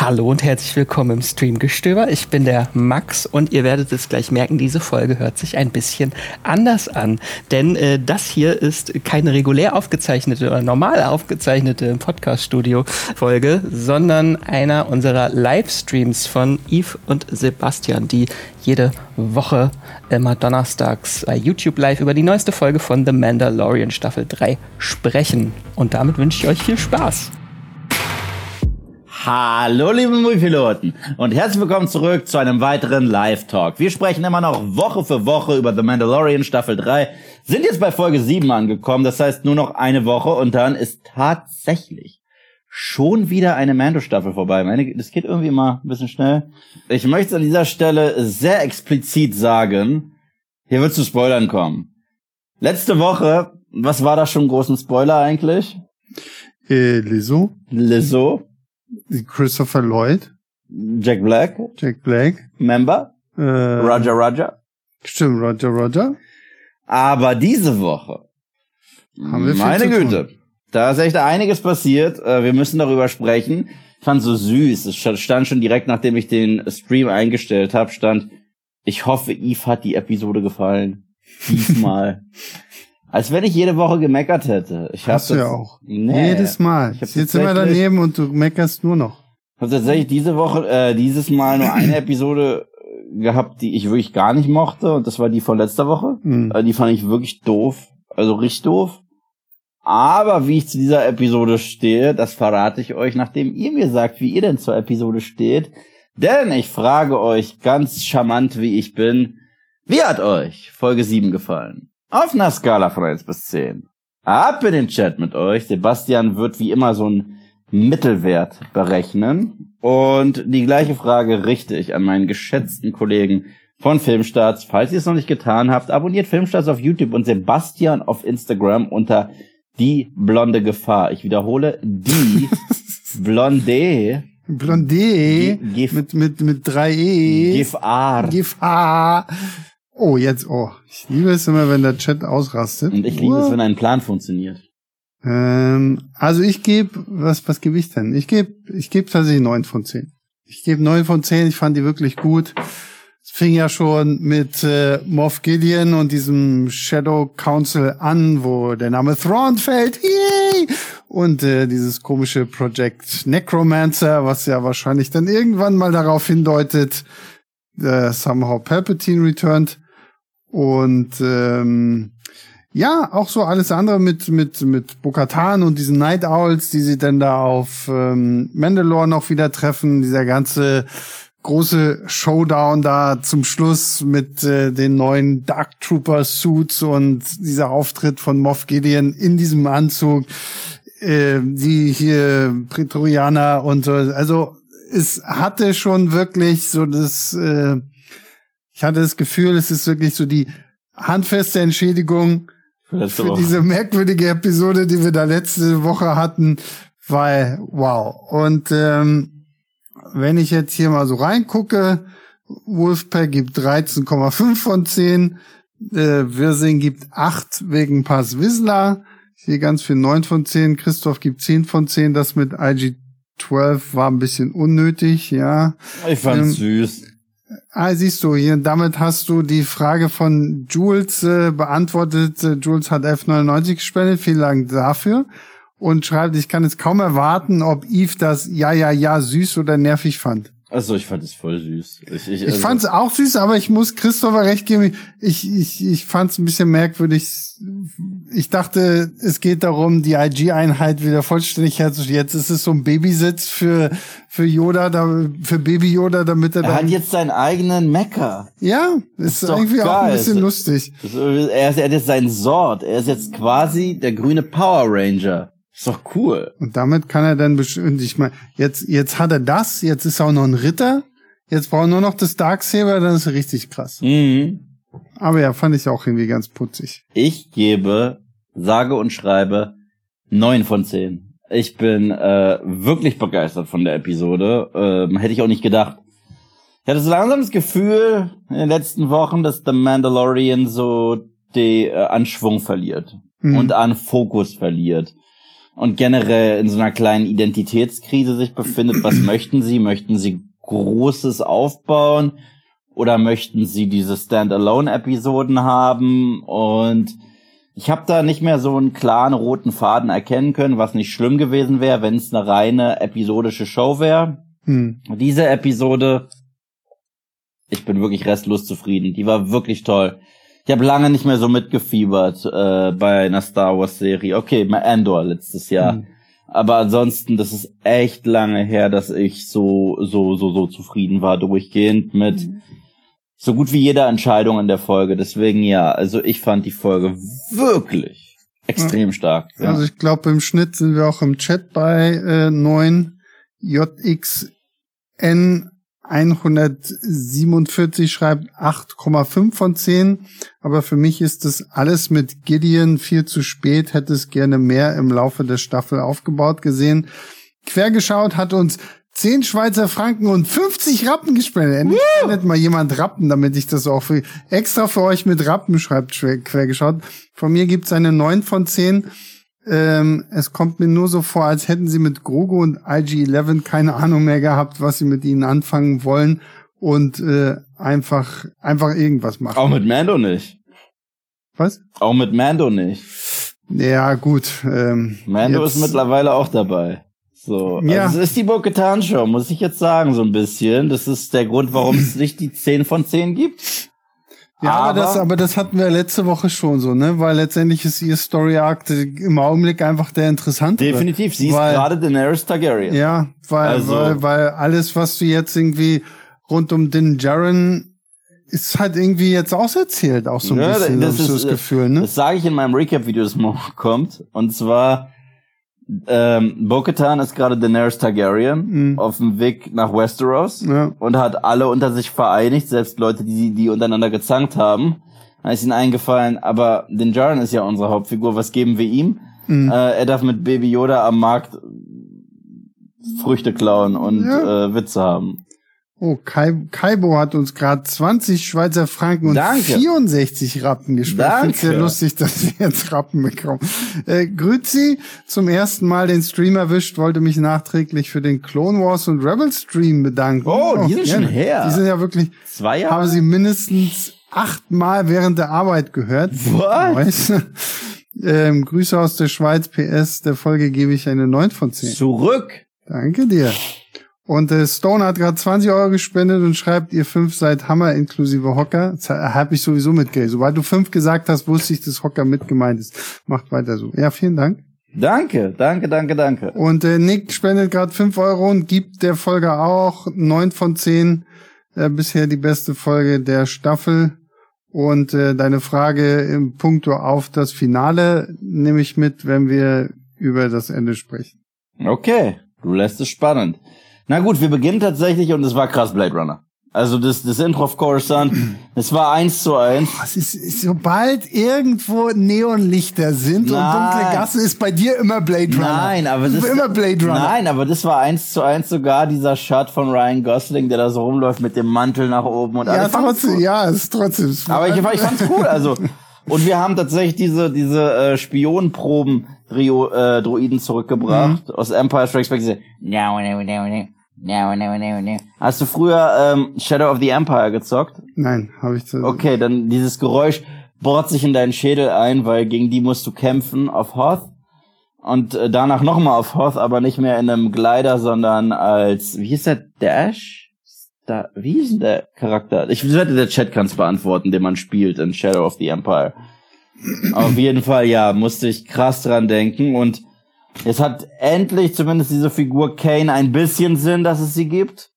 Hallo und herzlich willkommen im Streamgestöber. Ich bin der Max und ihr werdet es gleich merken, diese Folge hört sich ein bisschen anders an. Denn äh, das hier ist keine regulär aufgezeichnete oder normal aufgezeichnete Podcast-Studio-Folge, sondern einer unserer Livestreams von Yves und Sebastian, die jede Woche immer donnerstags bei YouTube Live über die neueste Folge von The Mandalorian Staffel 3 sprechen. Und damit wünsche ich euch viel Spaß. Hallo liebe Moviepiloten und herzlich willkommen zurück zu einem weiteren Live-Talk. Wir sprechen immer noch Woche für Woche über The Mandalorian Staffel 3, sind jetzt bei Folge 7 angekommen, das heißt nur noch eine Woche und dann ist tatsächlich schon wieder eine Mando-Staffel vorbei. Meine, das geht irgendwie immer ein bisschen schnell. Ich möchte an dieser Stelle sehr explizit sagen, hier wird zu Spoilern kommen. Letzte Woche, was war da schon großen Spoiler eigentlich? Äh, Lizzo. Lizzo. Christopher Lloyd. Jack Black. Jack Black. Member. Äh, Roger Roger. Stimmt, Roger Roger. Aber diese Woche, Haben wir meine. Güte, da ist echt einiges passiert. Äh, Wir müssen darüber sprechen. Ich fand so süß. Es sta- stand schon direkt, nachdem ich den Stream eingestellt habe, stand, ich hoffe, Eve hat die Episode gefallen. Diesmal. Als wenn ich jede Woche gemeckert hätte. Ich Hast du das- ja auch. Nee. Jedes Mal. Ich Ich sitze immer daneben und du meckerst nur noch. habe tatsächlich diese Woche, äh, dieses Mal nur eine Episode äh, gehabt, die ich wirklich gar nicht mochte. Und das war die von letzter Woche. Hm. Äh, Die fand ich wirklich doof. Also richtig doof. Aber wie ich zu dieser Episode stehe, das verrate ich euch, nachdem ihr mir sagt, wie ihr denn zur Episode steht. Denn ich frage euch ganz charmant, wie ich bin, wie hat euch Folge 7 gefallen? Auf einer Skala von 1 bis 10. Ab in den Chat mit euch. Sebastian wird wie immer so ein Mittelwert berechnen. Und die gleiche Frage richte ich an meinen geschätzten Kollegen von Filmstarts. Falls ihr es noch nicht getan habt, abonniert Filmstarts auf YouTube und Sebastian auf Instagram unter die blonde Gefahr. Ich wiederhole, die blonde Blondé Gef- mit, mit, mit drei E. Gefahr. Gefahr. Oh, jetzt, oh. Ich liebe es immer, wenn der Chat ausrastet. Und ich liebe es, wenn ein Plan funktioniert. Ähm, also ich gebe, was, was gebe ich denn? Ich gebe, ich gebe tatsächlich neun von zehn. Ich gebe neun von zehn. Ich fand die wirklich gut. Es fing ja schon mit äh, Moff Gideon und diesem Shadow Council an, wo der Name Thrawn fällt. Yay! Und äh, dieses komische Project Necromancer, was ja wahrscheinlich dann irgendwann mal darauf hindeutet, äh, somehow Palpatine returned. Und ähm, ja, auch so alles andere mit mit mit Bokatan und diesen Night Owls, die sie dann da auf ähm, Mandalore noch wieder treffen, dieser ganze große Showdown da zum Schluss mit äh, den neuen Dark Trooper Suits und dieser Auftritt von Moff Gideon in diesem Anzug, äh, die hier Prätorianer und so, also es hatte schon wirklich so das äh, ich hatte das Gefühl, es ist wirklich so die handfeste Entschädigung Letzte für Woche. diese merkwürdige Episode, die wir da letzte Woche hatten, weil wow. Und ähm, wenn ich jetzt hier mal so reingucke, Wolfpack gibt 13,5 von 10, äh, Wirsing gibt 8 wegen Pass Whistler, ich sehe ganz viel 9 von 10, Christoph gibt 10 von 10, das mit IG12 war ein bisschen unnötig, ja. Ich fand's ähm, süß. Ah, siehst du, hier, damit hast du die Frage von Jules äh, beantwortet. Äh, Jules hat F99 gespendet, vielen Dank dafür. Und schreibt, ich kann es kaum erwarten, ob Eve das ja, ja, ja süß oder nervig fand. Also ich fand es voll süß. Ich, ich, Ich also, fand es auch süß, aber ich muss Christopher recht geben. Ich, ich, ich fand es ein bisschen merkwürdig. Ich dachte, es geht darum, die IG-Einheit wieder vollständig herzustellen. Jetzt ist es so ein Babysitz für, für Yoda, da, für Baby Yoda, damit er Er hat dann, jetzt seinen eigenen Mecker. ja, ist, ist irgendwie auch ein bisschen lustig. Er ist, er hat jetzt seinen Sword. Er ist jetzt quasi der grüne Power Ranger. Ist doch cool. Und damit kann er dann bestimmt, ich meine, jetzt, jetzt hat er das, jetzt ist er auch noch ein Ritter, jetzt braucht er nur noch das Darksaber, dann ist er richtig krass. Mhm. Aber ja, fand ich auch irgendwie ganz putzig. Ich gebe, sage und schreibe, neun von zehn. Ich bin äh, wirklich begeistert von der Episode. Ähm, hätte ich auch nicht gedacht. Ich hatte so langsam das Gefühl in den letzten Wochen, dass The Mandalorian so die äh, Anschwung verliert Mhm. und an Fokus verliert. Und generell in so einer kleinen Identitätskrise sich befindet. Was möchten sie? Möchten sie Großes aufbauen oder möchten sie diese Standalone-Episoden haben? Und ich habe da nicht mehr so einen klaren roten Faden erkennen können, was nicht schlimm gewesen wäre, wenn es eine reine episodische Show wäre. Hm. Diese Episode, ich bin wirklich restlos zufrieden. Die war wirklich toll. Ich habe lange nicht mehr so mitgefiebert äh, bei einer Star Wars Serie. Okay, mal Andor letztes Jahr. Hm. Aber ansonsten, das ist echt lange her, dass ich so, so, so, so zufrieden war durchgehend mit so gut wie jeder Entscheidung in der Folge. Deswegen ja, also ich fand die Folge wirklich extrem stark. Ja. Also ich glaube, im Schnitt sind wir auch im Chat bei äh, 9 JXN 147 schreibt 8,5 von 10. Aber für mich ist das alles mit Gideon viel zu spät. Hätte es gerne mehr im Laufe der Staffel aufgebaut gesehen. Quergeschaut hat uns 10 Schweizer Franken und 50 Rappen gespendet. Endlich spendet mal jemand Rappen, damit ich das auch für, extra für euch mit Rappen schreibt, quer- quergeschaut. Von mir gibt's eine 9 von 10. Ähm, es kommt mir nur so vor, als hätten sie mit Grogu und IG-11 keine Ahnung mehr gehabt, was sie mit ihnen anfangen wollen und äh, einfach einfach irgendwas machen. Auch mit Mando nicht. Was? Auch mit Mando nicht. Ja, gut. Ähm, Mando jetzt- ist mittlerweile auch dabei. So, Ja. also es ist die Bo-Katan Show, muss ich jetzt sagen, so ein bisschen. Das ist der Grund, warum es nicht die 10 von 10 gibt. Ja, aber, Aber- das, aber das hatten wir letzte Woche schon so, ne? Weil letztendlich ist ihr Story Arc im Augenblick einfach der interessante. Definitiv, sie ist Weil- gerade Daenerys Targaryen. Ja, weil, Also- weil, weil alles, was du jetzt irgendwie rund um den Jaren ist halt irgendwie jetzt auserzählt, auch so ein Ja, bisschen, das ist, das Gefühl, ne? Das sage ich in meinem Recap-Video, das morgen kommt. Und zwar, ähm, Bo-Katan ist gerade Daenerys Targaryen Mhm. auf dem Weg nach Westeros Ja. und hat alle unter sich vereinigt, selbst Leute, die, die untereinander gezankt haben. Dann ist ihnen eingefallen, aber den Jaren ist ja unsere Hauptfigur, was geben wir ihm? Mhm. Äh, er darf mit Baby Yoda am Markt Früchte klauen und Ja. äh, Witze haben. Oh, Kai, Kaibo hat uns gerade 20 Schweizer Franken und Danke. 64 Rappen gespendet. Ich find's sehr lustig, dass wir jetzt Rappen bekommen. Äh, Grüzi, zum ersten Mal den Stream erwischt, wollte mich nachträglich für den Clone Wars und Rebel Stream bedanken. Oh, die sind schon gerne. her. Die sind ja wirklich, Zwei Jahre? habe sie mindestens achtmal während der Arbeit gehört. What? Ähm, Grüße aus der Schweiz, PS, der Folge gebe ich eine 9 von 10. Zurück. Danke dir. Und äh, Stone hat gerade 20 Euro gespendet und schreibt, ihr fünf seid Hammer inklusive Hocker. Das habe ich sowieso mitgekriegt. Sobald du fünf gesagt hast, wusste ich, dass Hocker mit gemeint ist. Macht weiter so. Ja, vielen Dank. Danke, danke, danke, danke. Und äh, Nick spendet gerade 5 Euro und gibt der Folge auch 9 von 10. Äh, bisher die beste Folge der Staffel. Und äh, deine Frage im Punkto auf das Finale nehme ich mit, wenn wir über das Ende sprechen. Okay, du lässt es spannend. Na gut, wir beginnen tatsächlich und es war krass Blade Runner. Also das, das Intro of Coruscant, es war eins zu eins. Es ist, ist, sobald irgendwo Neonlichter sind und Nein. dunkle Gassen, ist bei dir immer Blade Runner. Nein, aber das immer Blade Runner. Nein, aber das war eins zu eins sogar dieser Shot von Ryan Gosling, der da so rumläuft mit dem Mantel nach oben und Ja, alles. trotzdem, ja, es ist trotzdem. Aber ich, ich fand's cool, also. Und wir haben tatsächlich diese, diese äh, Spionenproben Drio, äh, Droiden zurückgebracht aus Empire Strikes Back. Diese, no, no, no, no, no, no, no, no. Hast du früher ähm, Shadow of the Empire gezockt? Nein, habe ich zu. Okay, dann dieses Geräusch bohrt sich in deinen Schädel ein, weil gegen die musst du kämpfen auf Hoth. Und äh, danach nochmal auf Hoth, aber nicht mehr in einem Glider, sondern als, wie hieß der, Dash? Da, wie ist denn der Charakter? Ich wette, der Chat kann es beantworten, den man spielt in Shadow of the Empire. Auf jeden Fall, ja, musste ich krass dran denken und jetzt hat endlich zumindest diese Figur Kane ein bisschen Sinn, dass es sie gibt.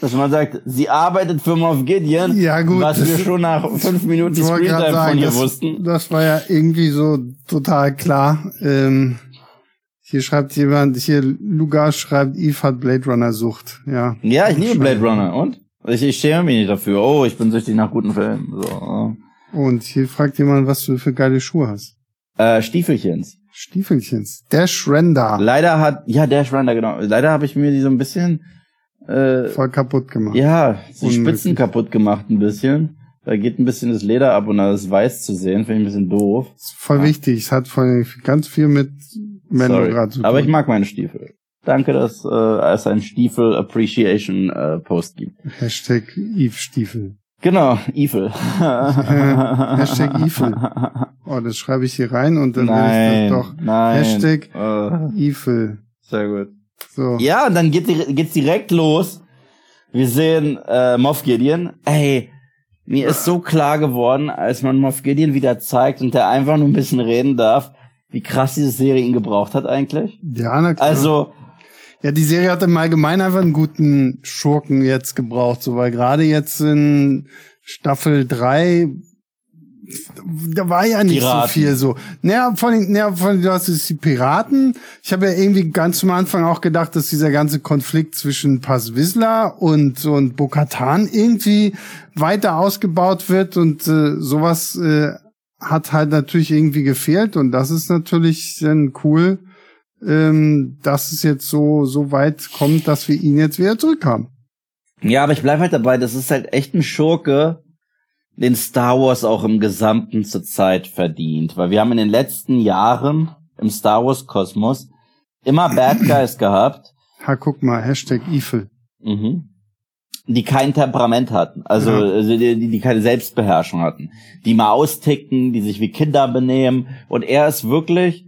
Dass man sagt, sie arbeitet für Moff Gideon, Ja, gut, was das- wir schon nach fünf Minuten Screentime sagen, von ihr das, wussten. das war ja irgendwie so total klar. Ähm, hier schreibt jemand, hier Lugas schreibt, Eve hat Blade Runner Sucht. Ja. Ja, ich liebe Blade Runner und? Ich, ich schäme mich nicht dafür. Oh, ich bin süchtig nach guten Filmen. So. Und hier fragt jemand, was du für geile Schuhe hast. Äh, Stiefelchens. Stiefelchens. Dash Render. Leider hat, ja, Dash Runner, genau. Leider habe ich mir die so ein bisschen, äh, Voll kaputt gemacht. ja, die Unmöglich. Spitzen kaputt gemacht ein bisschen. Da geht ein bisschen das Leder ab und da ist weiß zu sehen. Finde ich ein bisschen doof. ist voll wichtig. Es hat voll ganz viel mit du gerade so Aber ich mag meine Stiefel. Danke, dass äh, es einen Stiefel Appreciation äh, Post gibt. Hashtag Eve Stiefel. Genau, Evil. Hashtag Evil. Oh, das schreibe ich hier rein und dann Nein, ich das doch. nein. Hashtag Äh, Evil. sehr gut. So. Ja, und dann geht, geht's direkt los. Wir sehen äh, Moff Gideon. Ey, mir ist so klar geworden, als man Moff Gideon wieder zeigt und der einfach nur ein bisschen reden darf, wie krass diese Serie ihn gebraucht hat eigentlich. Ja, na klar. Also, Ja, die Serie hat im Allgemeinen einfach einen guten Schurken jetzt gebraucht, so weil gerade jetzt in Staffel 3 da war ja nicht Piraten. so viel so. Naja, von den, naja, von du hast jetzt die Piraten. Ich habe ja irgendwie ganz am Anfang auch gedacht, dass dieser ganze Konflikt zwischen Paz Vizsla und und Bo-Katan irgendwie weiter ausgebaut wird und äh, sowas äh, hat halt natürlich irgendwie gefehlt und das ist natürlich dann cool, ähm, dass es jetzt so so weit kommt, dass wir ihn jetzt wieder zurückhaben. ja, aber ich bleib halt dabei, das ist halt echt ein Schurke, den Star Wars auch im Gesamten zur Zeit verdient. Weil wir haben in den letzten Jahren im Star Wars Kosmos immer Bad Guys gehabt, Ha, guck mal, Hashtag Ifel. Mhm. Die kein Temperament hatten, also, Ja. also die, die, die keine Selbstbeherrschung hatten, die mal austicken, die sich wie Kinder benehmen. Und er ist wirklich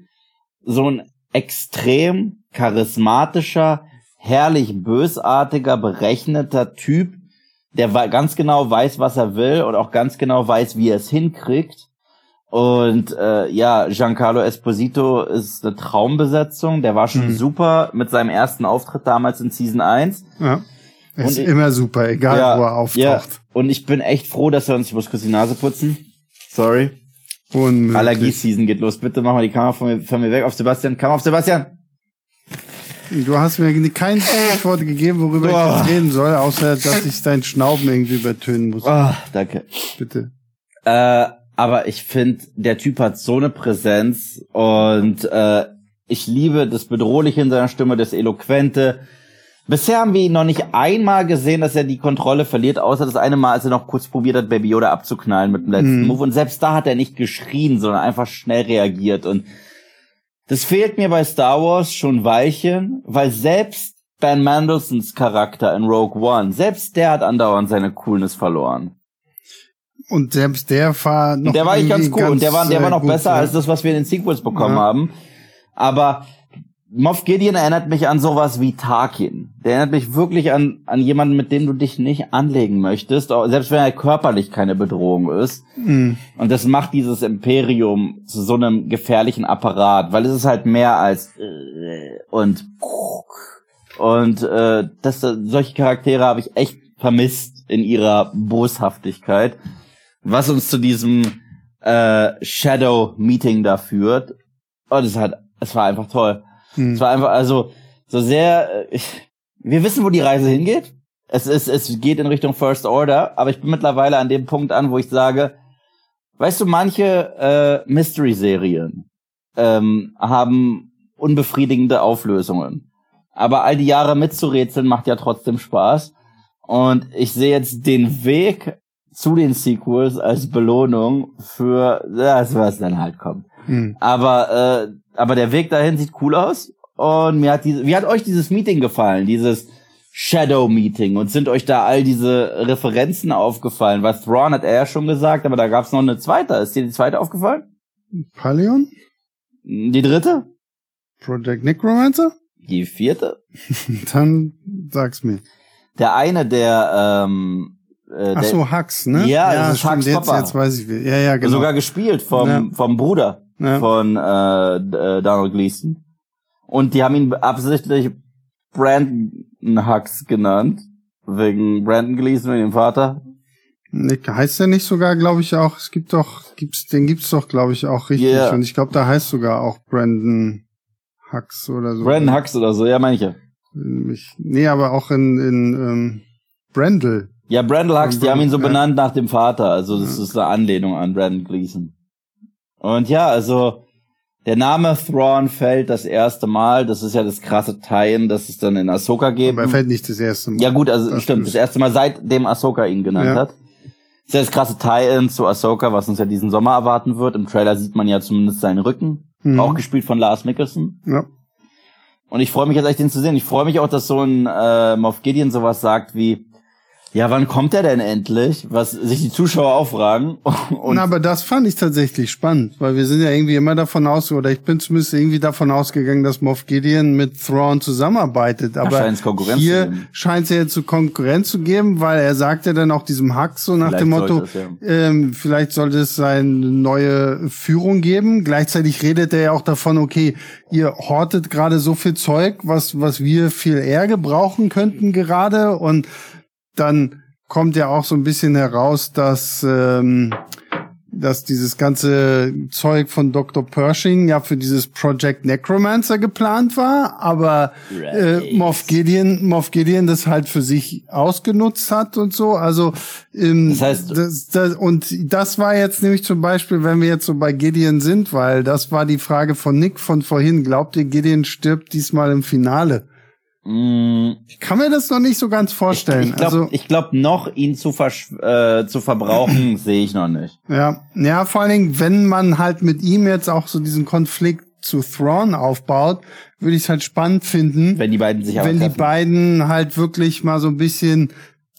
so ein extrem charismatischer, herrlich bösartiger, berechneter Typ, der ganz genau weiß, was er will und auch ganz genau weiß, wie er es hinkriegt. Und äh, ja, Giancarlo Esposito ist eine Traumbesetzung. Der war schon Mhm. super mit seinem ersten Auftritt damals in Season 1. Ja. Er Und ist ich- immer super, egal wo er auftaucht. Ja, und ich bin echt froh, dass er uns, ich muss kurz die Nase putzen. Sorry. Unmöglich. Allergie-Season geht los. Bitte mach mal die Kamera von mir, von mir weg. Auf Sebastian. Kamera auf Sebastian. Du hast mir kein Stichwort gegeben, worüber ich Boah. jetzt reden soll, außer dass ich dein Schnauben irgendwie übertönen muss. Oh, danke. Bitte. Äh, aber ich finde, der Typ hat so eine Präsenz und äh, ich liebe das Bedrohliche in seiner Stimme, das Eloquente. Bisher haben wir ihn noch nicht einmal gesehen, dass er die Kontrolle verliert, außer das eine Mal, als er noch kurz probiert hat, Baby Yoda abzuknallen mit dem letzten Mhm. Move. Und selbst da hat er nicht geschrien, sondern einfach schnell reagiert. Und das fehlt mir bei Star Wars schon Weilchen, weil selbst Ben Mendelssohns Charakter in Rogue One, selbst der hat andauernd seine Coolness verloren. Und selbst der war noch. Der war eigentlich ganz cool und der war, der äh, war noch gut, besser ja. als das, was wir in den Sequels bekommen Ja. haben. Aber Moff Gideon erinnert mich an sowas wie Tarkin. Der erinnert mich wirklich an, an jemanden, mit dem du dich nicht anlegen möchtest, selbst wenn er körperlich keine Bedrohung ist. Mhm. Und das macht dieses Imperium zu so einem gefährlichen Apparat, weil es ist halt mehr als äh, und und äh, das, solche Charaktere habe ich echt vermisst in ihrer Boshaftigkeit, was uns zu diesem äh, Shadow Meeting da führt. Und es hat, es war einfach toll. Es Mhm. war einfach, also, so sehr, äh, ich, wir wissen, wo die Reise hingeht. Es ist, es geht in Richtung First Order, aber ich bin mittlerweile an dem Punkt an, wo ich sage, weißt du, manche äh, Mystery-Serien ähm, haben unbefriedigende Auflösungen. Aber all die Jahre mitzurätseln macht ja trotzdem Spaß. Und ich sehe jetzt den Weg zu den Sequels als Belohnung für das, was dann halt kommt. Mhm. Aber, äh, aber der Weg dahin sieht cool aus. Und mir hat diese, wie hat euch dieses Meeting gefallen? Dieses Shadow Meeting? Und sind euch da all diese Referenzen aufgefallen? Was Thrawn hat er ja schon gesagt, aber da gab es noch eine zweite. Ist dir die zweite aufgefallen? Paleon? Die dritte? Project Necromancer? Die vierte? Dann sag's mir. Der eine, der, ähm, äh, Ach so, Hux, ne? Ja, das ist stimmt, Hux jetzt, Papa. jetzt weiß ich, wie. Ja, ja, genau. sogar gespielt vom, Ja. vom Bruder Ja. von äh, äh, Donald Gleason. Und die haben ihn absichtlich Brandon Hux genannt. Wegen Brandon Gleason, wegen dem Vater. Nick, heißt der nicht sogar, glaube ich, auch, es gibt doch, gibt's, den gibt's doch, glaube ich, auch richtig. Yeah. Und ich glaube, da heißt sogar auch Brandon Hux oder so. Brandon Hux oder so, ja, meine ich ja. Nee, aber auch in, in ähm, Brandel. Ja, Brandon Hux, die haben ihn so benannt nach dem Vater. Also das Ja. ist eine Anlehnung an Brandon Gleason. Und ja, also der Name Thrawn fällt das erste Mal. Das ist ja das krasse Tie-In, das es dann in Ahsoka gibt. Aber er fällt nicht das erste Mal. Ja gut, also Das stimmt, das erste Mal seitdem Ahsoka ihn genannt Ja. hat. Das ist ja das krasse Tie-In zu Ahsoka, was uns ja diesen Sommer erwarten wird. Im Trailer sieht man ja zumindest seinen Rücken. mhm. auch gespielt von Lars Mickelson. Ja. Und ich freue mich jetzt echt, den zu sehen. Ich freue mich auch, dass so ein äh, Moff Gideon sowas sagt wie, ja, wann kommt er denn endlich? Was sich die Zuschauer auch fragen. Und Na, aber das fand ich tatsächlich spannend, weil wir sind ja irgendwie immer davon aus, oder ich bin zumindest irgendwie davon ausgegangen, dass Moff Gideon mit Thrawn zusammenarbeitet. Aber hier scheint es ja jetzt zu Konkurrenz zu geben, weil er sagt ja dann auch diesem Hack so nach vielleicht dem Motto, es, ja. ähm, vielleicht sollte es eine neue Führung geben. Gleichzeitig redet er ja auch davon, okay, ihr hortet gerade so viel Zeug, was, was wir viel eher gebrauchen könnten gerade und dann kommt ja auch so ein bisschen heraus, dass ähm, dass dieses ganze Zeug von Dr. Pershing ja für dieses Project Necromancer geplant war, aber right. äh, Moff Gideon, Moff Gideon das halt für sich ausgenutzt hat und so. Also ähm, das heißt, das, das, und das war jetzt nämlich zum Beispiel, wenn wir jetzt so bei Gideon sind, weil das war die Frage von Nick von vorhin. Glaubt ihr, Gideon stirbt diesmal im Finale? Mm. Ich kann mir das noch nicht so ganz vorstellen. Ich, ich glaube, also, glaub, noch ihn zu, äh, zu verbrauchen, sehe ich noch nicht. Ja, ja, vor allen Dingen, wenn man halt mit ihm jetzt auch so diesen Konflikt zu Thrawn aufbaut, würde ich es halt spannend finden. Wenn die beiden sich Wenn die beiden halt wirklich mal so ein bisschen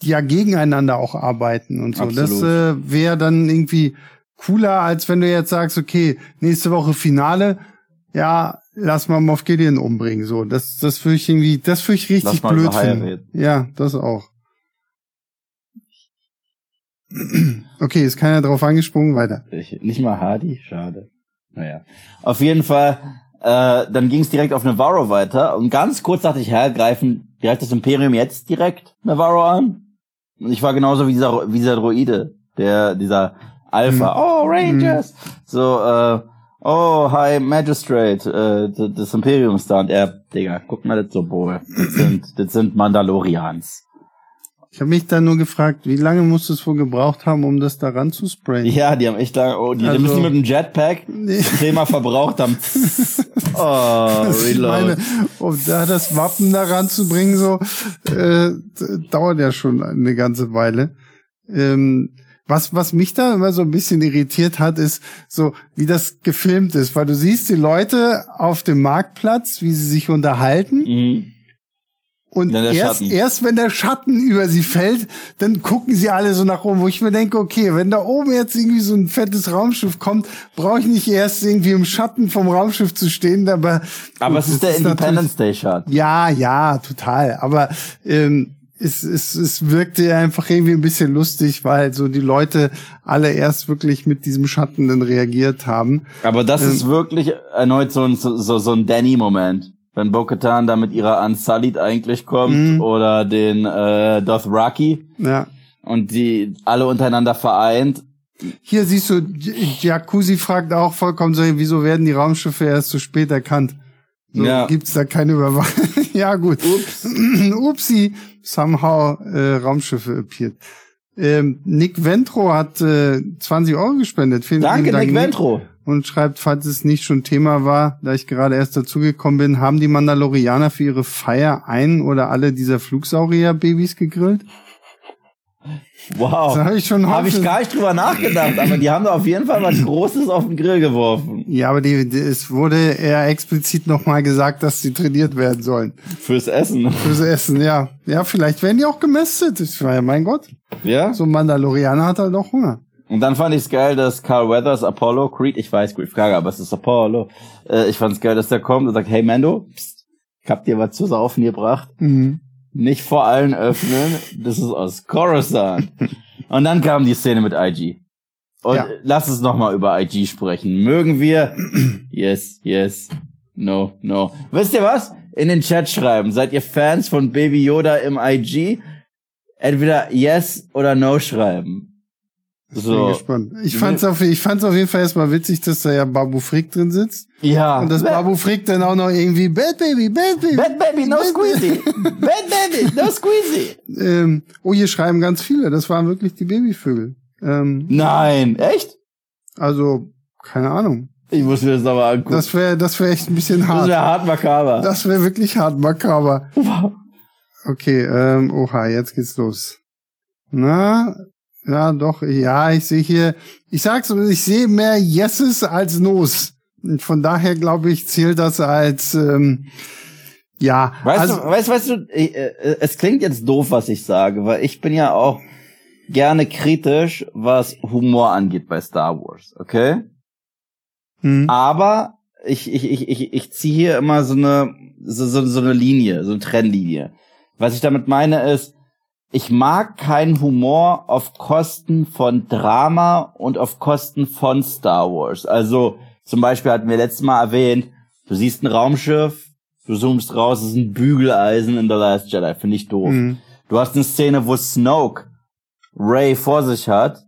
ja gegeneinander auch arbeiten und so. Absolut. Das äh, wäre dann irgendwie cooler, als wenn du jetzt sagst, okay, nächste Woche Finale. Ja, lass mal Moff Gideon umbringen. So, das, das fühle ich irgendwie, das fühle ich richtig blöd finden. Ja, das auch. Okay, ist keiner drauf angesprungen, weiter. Ich, nicht mal Hardy, schade. Naja. Auf jeden Fall, äh, dann ging es direkt auf Navarro weiter und ganz kurz dachte ich, hä, greifen greift das Imperium jetzt direkt Navarro an? Und ich war genauso wie dieser, wie dieser Droide, der, dieser Alpha. Hm. Oh, Rangers! Hm. So, äh, oh, hi, Magistrate, äh, des Imperiums da. Und er, Digga, guck mal das Symbol. Das sind, das sind Mandalorians. Ich habe mich dann nur gefragt, wie lange muss es wohl gebraucht haben, um das da ranzusprayen? Ja, die haben echt lange, oh, die, also, die müssen mit dem Jetpack nee. Thema verbraucht haben. oh, reload. Um da das Wappen da ranzubringen, so, äh, dauert ja schon eine ganze Weile. Ähm, was, was mich da immer so ein bisschen irritiert hat, ist so, wie das gefilmt ist, weil du siehst die Leute auf dem Marktplatz, wie sie sich unterhalten. Mhm. Und erst, erst wenn der Schatten über sie fällt, dann gucken sie alle so nach oben, wo ich mir denke, okay, wenn da oben jetzt irgendwie so ein fettes Raumschiff kommt, brauche ich nicht erst irgendwie im Schatten vom Raumschiff zu stehen, aber. Aber es ist der Independence Day Shot. Ja, ja, total. Aber ähm, es, es, es wirkte einfach irgendwie ein bisschen lustig, weil so die Leute alle erst wirklich mit diesem Schatten dann reagiert haben. Aber das ähm, ist wirklich erneut so ein, so, so ein Danny-Moment. Wenn Bo-Katan da mit ihrer Unsullied eigentlich kommt mhm. oder den äh, Dothraki. Ja. Und die alle untereinander vereint. Hier siehst du, Jacuzzi fragt auch vollkommen so, wieso werden die Raumschiffe erst so spät erkannt? So ja. gibt's da keine Überwachung. ja, gut. Ups. Upsi. Somehow äh, Raumschiffe appeared. Ähm, Nick Ventro hat äh, 20 Euro gespendet. Vielen Danke, Dank, Nick Ventro. Und schreibt, falls es nicht schon Thema war, da ich gerade erst dazugekommen bin, haben die Mandalorianer für ihre Feier ein oder alle dieser Flugsaurier-Babys gegrillt? Wow. Habe ich schon Habe ich gar nicht drüber nachgedacht, aber die haben da auf jeden Fall was Großes auf den Grill geworfen. Ja, aber die, die, es wurde eher explizit nochmal gesagt, dass sie trainiert werden sollen. Fürs Essen. Fürs Essen, ja. Ja, vielleicht werden die auch gemästet. Ich war ja, mein Gott. Ja. So ein Mandalorianer hat halt auch Hunger. Und dann fand ich es geil, dass Carl Weathers Apollo Creed, ich weiß, Creed Frage, aber es ist Apollo. Äh, ich fand es geil, dass der kommt und sagt, hey Mando, pst, ich hab dir was zu saufen gebracht. Mhm nicht vor allen öffnen. Das ist aus Coruscant. Und dann kam die Szene mit IG. Und ja. lass uns nochmal über IG sprechen. Mögen wir? Yes, yes. No, no. Wisst ihr was? In den Chat schreiben. Seid ihr Fans von Baby Yoda im IG? Entweder yes oder no schreiben. Ich so. bin gespannt. Ich fand's auf, ich fand's auf jeden Fall erstmal witzig, dass da ja Babu Frick drin sitzt. Ja. Und dass Babu Frick dann auch noch irgendwie Bad Baby, Bad Baby. Bad Baby, no Bad squeezy. Bad Baby, no squeezy. Ähm, oh, hier schreiben ganz viele. Das waren wirklich die Babyvögel. Ähm, Nein, echt? Also, keine Ahnung. Ich muss mir das aber angucken. Das wäre, das wäre echt ein bisschen hart. Das wäre hart makaber. Das wäre wirklich hart makaber. Okay, ähm, oha, jetzt geht's los. Na, ja, doch, ja, ich sehe hier, ich sag's, ich sehe mehr Yeses als Nos. von daher glaube ich, zählt das als ähm, ja. Weißt also, du, weißt, weißt du, äh, äh, es klingt jetzt doof, was ich sage, weil ich bin ja auch gerne kritisch, was Humor angeht bei Star Wars, okay? hm, Aber ich, ich, ich, ich, ich ziehe hier immer so eine, so, so, so eine Linie, so eine Trennlinie. Was ich damit meine ist, ich mag keinen Humor auf Kosten von Drama und auf Kosten von Star Wars. Also zum Beispiel hatten wir letztes Mal erwähnt, du siehst ein Raumschiff, du zoomst raus, es ist ein Bügeleisen in The Last Jedi, finde ich doof. hm, Du hast eine Szene, wo Snoke Ray vor sich hat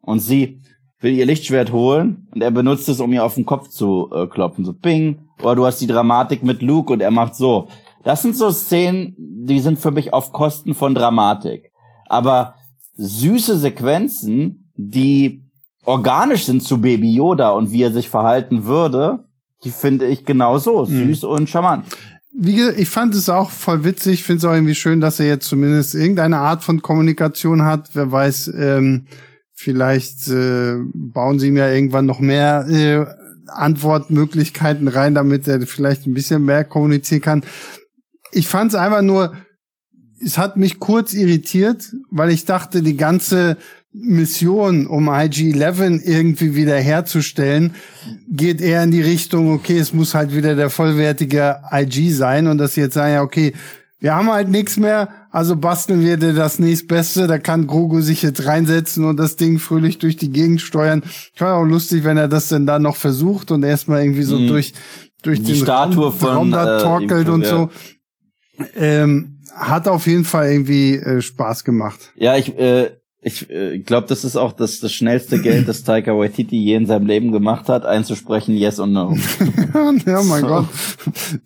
und sie will ihr Lichtschwert holen und er benutzt es, um ihr auf den Kopf zu äh, klopfen. So bing. Oder du hast die Dramatik mit Luke und er macht so. Das sind so Szenen, die sind für mich auf Kosten von Dramatik. Aber süße Sequenzen, die organisch sind zu Baby Yoda und wie er sich verhalten würde, die finde ich genauso süß und charmant. wie gesagt, ich fand es auch voll witzig. Ich finde es auch irgendwie schön, dass er jetzt zumindest irgendeine Art von Kommunikation hat. Wer weiß, ähm, vielleicht äh, bauen sie ihm ja irgendwann noch mehr äh, Antwortmöglichkeiten rein, damit er vielleicht ein bisschen mehr kommunizieren kann. Ich fand es einfach nur, es hat mich kurz irritiert, weil ich dachte, die ganze Mission, um IG-11 irgendwie wieder herzustellen, geht eher in die Richtung, okay, es muss halt wieder der vollwertige IG sein und dass sie jetzt sagen, ja, okay, wir haben halt nichts mehr, also basteln wir dir das nächstbeste, da kann Grogu sich jetzt reinsetzen und das Ding fröhlich durch die Gegend steuern. Ich fand auch lustig, wenn er das denn da noch versucht und erstmal irgendwie so Mhm. durch, durch Die Statue Raum, von, Raum da äh, torkelt ihm, und so. Ähm, hat auf jeden Fall irgendwie äh, Spaß gemacht. Ja, ich, äh, ich äh, glaube, das ist auch das, das schnellste Geld, das Taika Waititi je in seinem Leben gemacht hat, einzusprechen Yes und No. ja, mein So. Gott.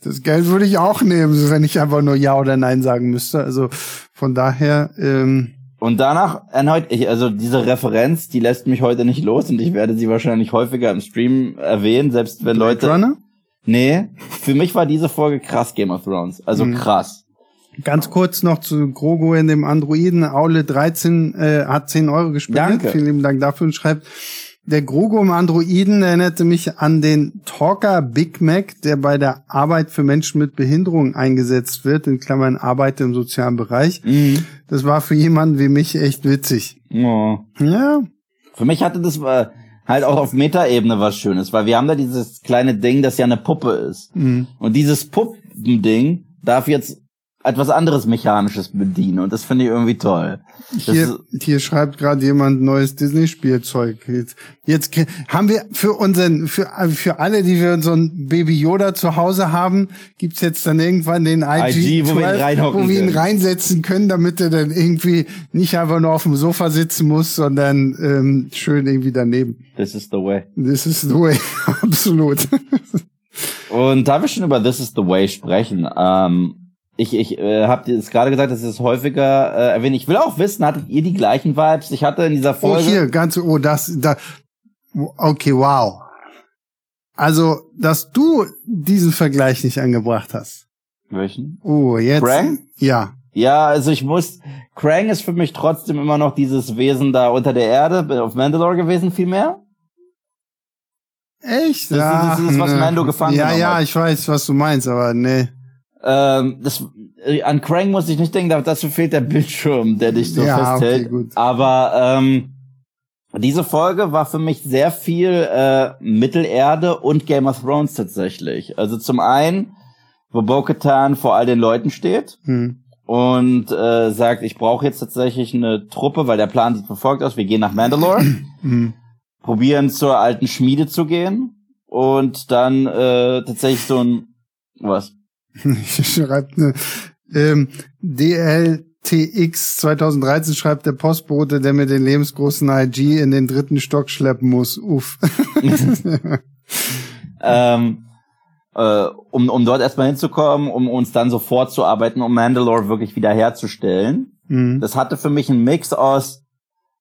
Das Geld würde ich auch nehmen, wenn ich einfach nur Ja oder Nein sagen müsste. Also von daher, ähm, Und danach erneut, ich, also diese Referenz, die lässt mich heute nicht los und ich werde sie wahrscheinlich häufiger im Stream erwähnen, selbst wenn Blade Leute. Runner. Nee, für mich war diese Folge krass Game of Thrones. Also Mhm. krass. Ganz kurz noch zu Grogu in dem Androiden. Aule 13 äh, hat 10 Euro gespendet. Danke. Vielen lieben Dank dafür und schreibt, der Grogu im Androiden erinnerte mich an den Talker Big Mac, der bei der Arbeit für Menschen mit Behinderung eingesetzt wird, in Klammern Arbeit im sozialen Bereich. Mhm. Das war für jemanden wie mich echt witzig. Oh. Ja, Für mich hatte das äh, halt auch auf Metaebene was Schönes, weil wir haben da dieses kleine Ding, das ja eine Puppe ist. mhm. Und dieses Puppending darf jetzt etwas anderes Mechanisches bedienen und das finde ich irgendwie toll. Hier, hier schreibt gerade jemand neues Disney-Spielzeug. Jetzt, jetzt haben wir für unseren, für, für alle, die wir so ein Baby Yoda zu Hause haben, gibt's jetzt dann irgendwann den IG, IG, wo wir ihn reinhocken wo wir ihn können. reinsetzen können, damit er dann irgendwie nicht einfach nur auf dem Sofa sitzen muss, sondern ähm, schön irgendwie daneben. this is the way. This is the way, absolut. Und da wir schon über This is the way sprechen, ähm, ich, ich äh, habe jetzt gerade gesagt, dass ich es häufiger äh, erwähne. Ich will auch wissen, hattet ihr die gleichen Vibes? Ich hatte in dieser Oh, Folge. hier, ganz, oh, das, da, okay, wow. Also, dass du diesen Vergleich nicht angebracht hast. Welchen? Oh, jetzt. Krang? Ja. Ja, also ich muss. Krang ist für mich trotzdem immer noch dieses Wesen da unter der Erde auf Mandalore gewesen, vielmehr. Echt? Das ist- das ist, was ne. Mando gefangen Ja, ja, hat. ich weiß, was du meinst, aber nee. Ähm, das, äh, an Krang muss ich nicht denken, da- dazu fehlt der Bildschirm, der dich so Ja, festhält. okay. Aber ähm, diese Folge war für mich sehr viel äh, Mittelerde und Game of Thrones tatsächlich. Also zum einen, wo Bo-Katan vor all den Leuten steht Hm. und äh, sagt, ich brauche jetzt tatsächlich eine Truppe, weil der Plan sieht verfolgt aus, wir gehen nach Mandalore, Hm. probieren zur alten Schmiede zu gehen und dann äh, tatsächlich so ein was? schreibt ne, ähm, DLTX 2013 schreibt der Postbote, der mit den lebensgroßen IG in den dritten Stock schleppen muss. Uff. ähm, äh, um, um dort erstmal hinzukommen, um uns dann so vorzuarbeiten, um Mandalore wirklich wiederherzustellen. Hm. Das hatte für mich einen Mix aus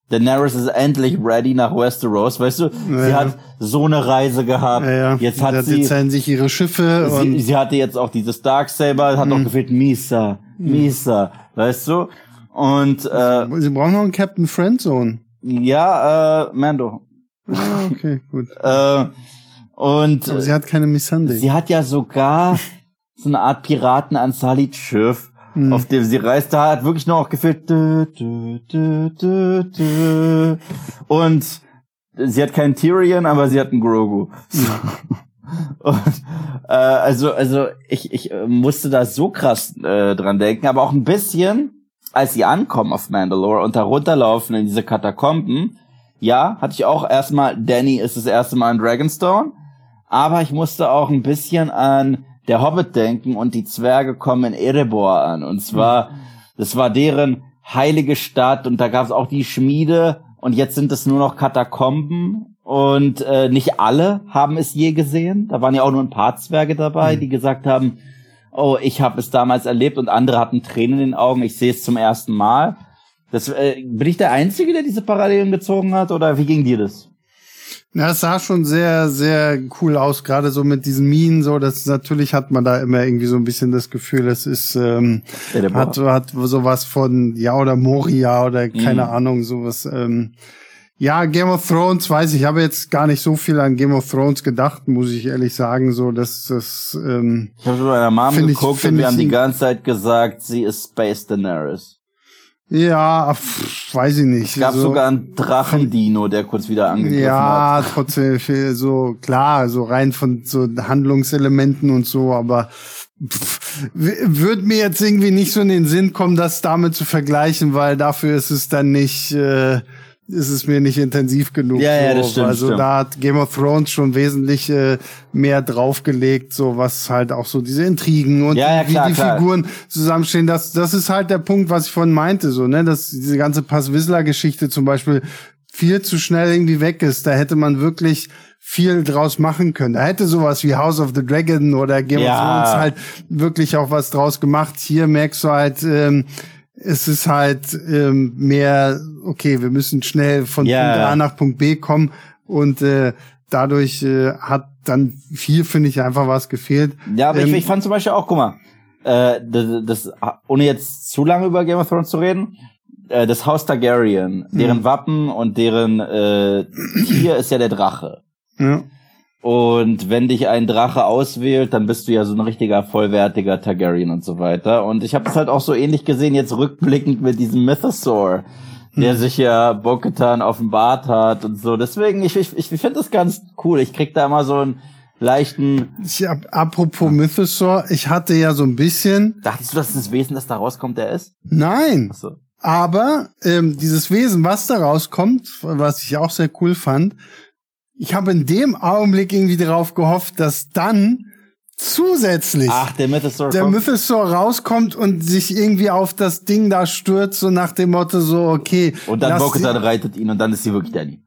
Daenerys ist endlich ready nach Westeros, weißt du? Sie Ja. hat so eine Reise gehabt. Ja, ja. Jetzt hat Jetzt sie, zeigen sich ihre Schiffe sie, und sie hatte jetzt auch dieses Darksaber, hat noch Mhm. gefehlt Misa, Misa, weißt du? Und äh, sie brauchen noch einen Captain Friendzone. ja, äh, Mando. Ah, okay, gut. Äh, Und Aber sie hat keine Misshandlung. sie hat ja sogar so eine Art Piraten an Salid Schiff, Hm. auf dem sie reist. Da hat wirklich nur noch gefehlt. Und sie hat keinen Tyrion, aber sie hat einen Grogu. Und, äh, also, also ich, ich äh, musste da so krass äh, dran denken, aber auch ein bisschen, als sie ankommen auf Mandalore und da runterlaufen in diese Katakomben, ja, hatte ich auch erstmal, Danny ist das erste Mal in Dragonstone, aber ich musste auch ein bisschen an der Hobbit denken und die Zwerge kommen in Erebor an. Und zwar, das war deren heilige Stadt und da gab es auch die Schmiede und jetzt sind es nur noch Katakomben und äh, nicht alle haben es je gesehen. Da waren ja auch nur ein paar Zwerge dabei, Mhm. die gesagt haben, oh, ich habe es damals erlebt und andere hatten Tränen in den Augen, ich sehe es zum ersten Mal. Das, äh, bin ich der Einzige, der diese Parallelen gezogen hat oder wie ging dir das? Ja, es sah schon sehr, sehr cool aus, gerade so mit diesen Minen, so, das natürlich hat man da immer irgendwie so ein bisschen das Gefühl, es ist, ähm, hat, hat sowas von, ja, oder Moria oder keine Mhm. Ahnung, sowas, ähm, ja, Game of Thrones, weiß ich, ich habe jetzt gar nicht so viel an Game of Thrones gedacht, muss ich ehrlich sagen, so, dass das, ähm, Ich habe mit meiner Mom ich- geguckt find und wir ich haben die ganze Zeit gesagt, sie ist Space Daenerys. Ja, pff, weiß ich nicht. Es gab so, sogar einen Drachendino, der kurz wieder angegriffen Ja, hat. trotzdem viel so klar, so rein von so Handlungselementen und so, aber pff, würde mir jetzt irgendwie nicht so in den Sinn kommen, das damit zu vergleichen, weil dafür ist es dann nicht, äh, ist es mir nicht intensiv genug. Ja, ja, so. das stimmt, Also stimmt. da hat Game of Thrones schon wesentlich äh, mehr draufgelegt, so was halt auch so diese Intrigen und Ja, ja, wie klar, die klar. Figuren zusammenstehen. Das, das ist halt der Punkt, was ich vorhin meinte, so ne, dass diese ganze Pass-Wissler-Geschichte zum Beispiel viel zu schnell irgendwie weg ist. Da hätte man wirklich viel draus machen können. Da hätte sowas wie House of the Dragon oder Game Ja. of Thrones halt wirklich auch was draus gemacht. Hier merkst du halt, ähm, es ist halt ähm, mehr, okay, wir müssen schnell von Ja. Punkt A nach Punkt B kommen und äh, dadurch äh, hat dann viel, finde ich, einfach was gefehlt. Ja, aber Ähm, ich, ich fand zum Beispiel auch, guck mal, äh, das, das, ohne jetzt zu lange über Game of Thrones zu reden, äh, das Haus Targaryen, deren Mhm. Wappen und deren äh, Tier ist ja der Drache. Ja. Und wenn dich ein Drache auswählt, dann bist du ja so ein richtiger vollwertiger Targaryen und so weiter. Und ich habe es halt auch so ähnlich gesehen, jetzt rückblickend mit diesem Mythosaur, der Hm. sich ja Bo-Katan offenbart hat und so. Deswegen, ich, ich, ich finde das ganz cool. Ich krieg da immer so einen leichten... Ich apropos Mythosaur, ich hatte ja so ein bisschen, Dachtest du, dass das Wesen, das da rauskommt, der ist? nein, Achso. Aber ähm, dieses Wesen, was da rauskommt, was ich auch sehr cool fand, ich habe in dem Augenblick irgendwie darauf gehofft, dass dann zusätzlich Ach, der Mythosaur der. Mythosaur rauskommt und sich irgendwie auf das Ding da stürzt, so nach dem Motto so, okay. und dann die- reitet ihn und dann ist sie wirklich Danny.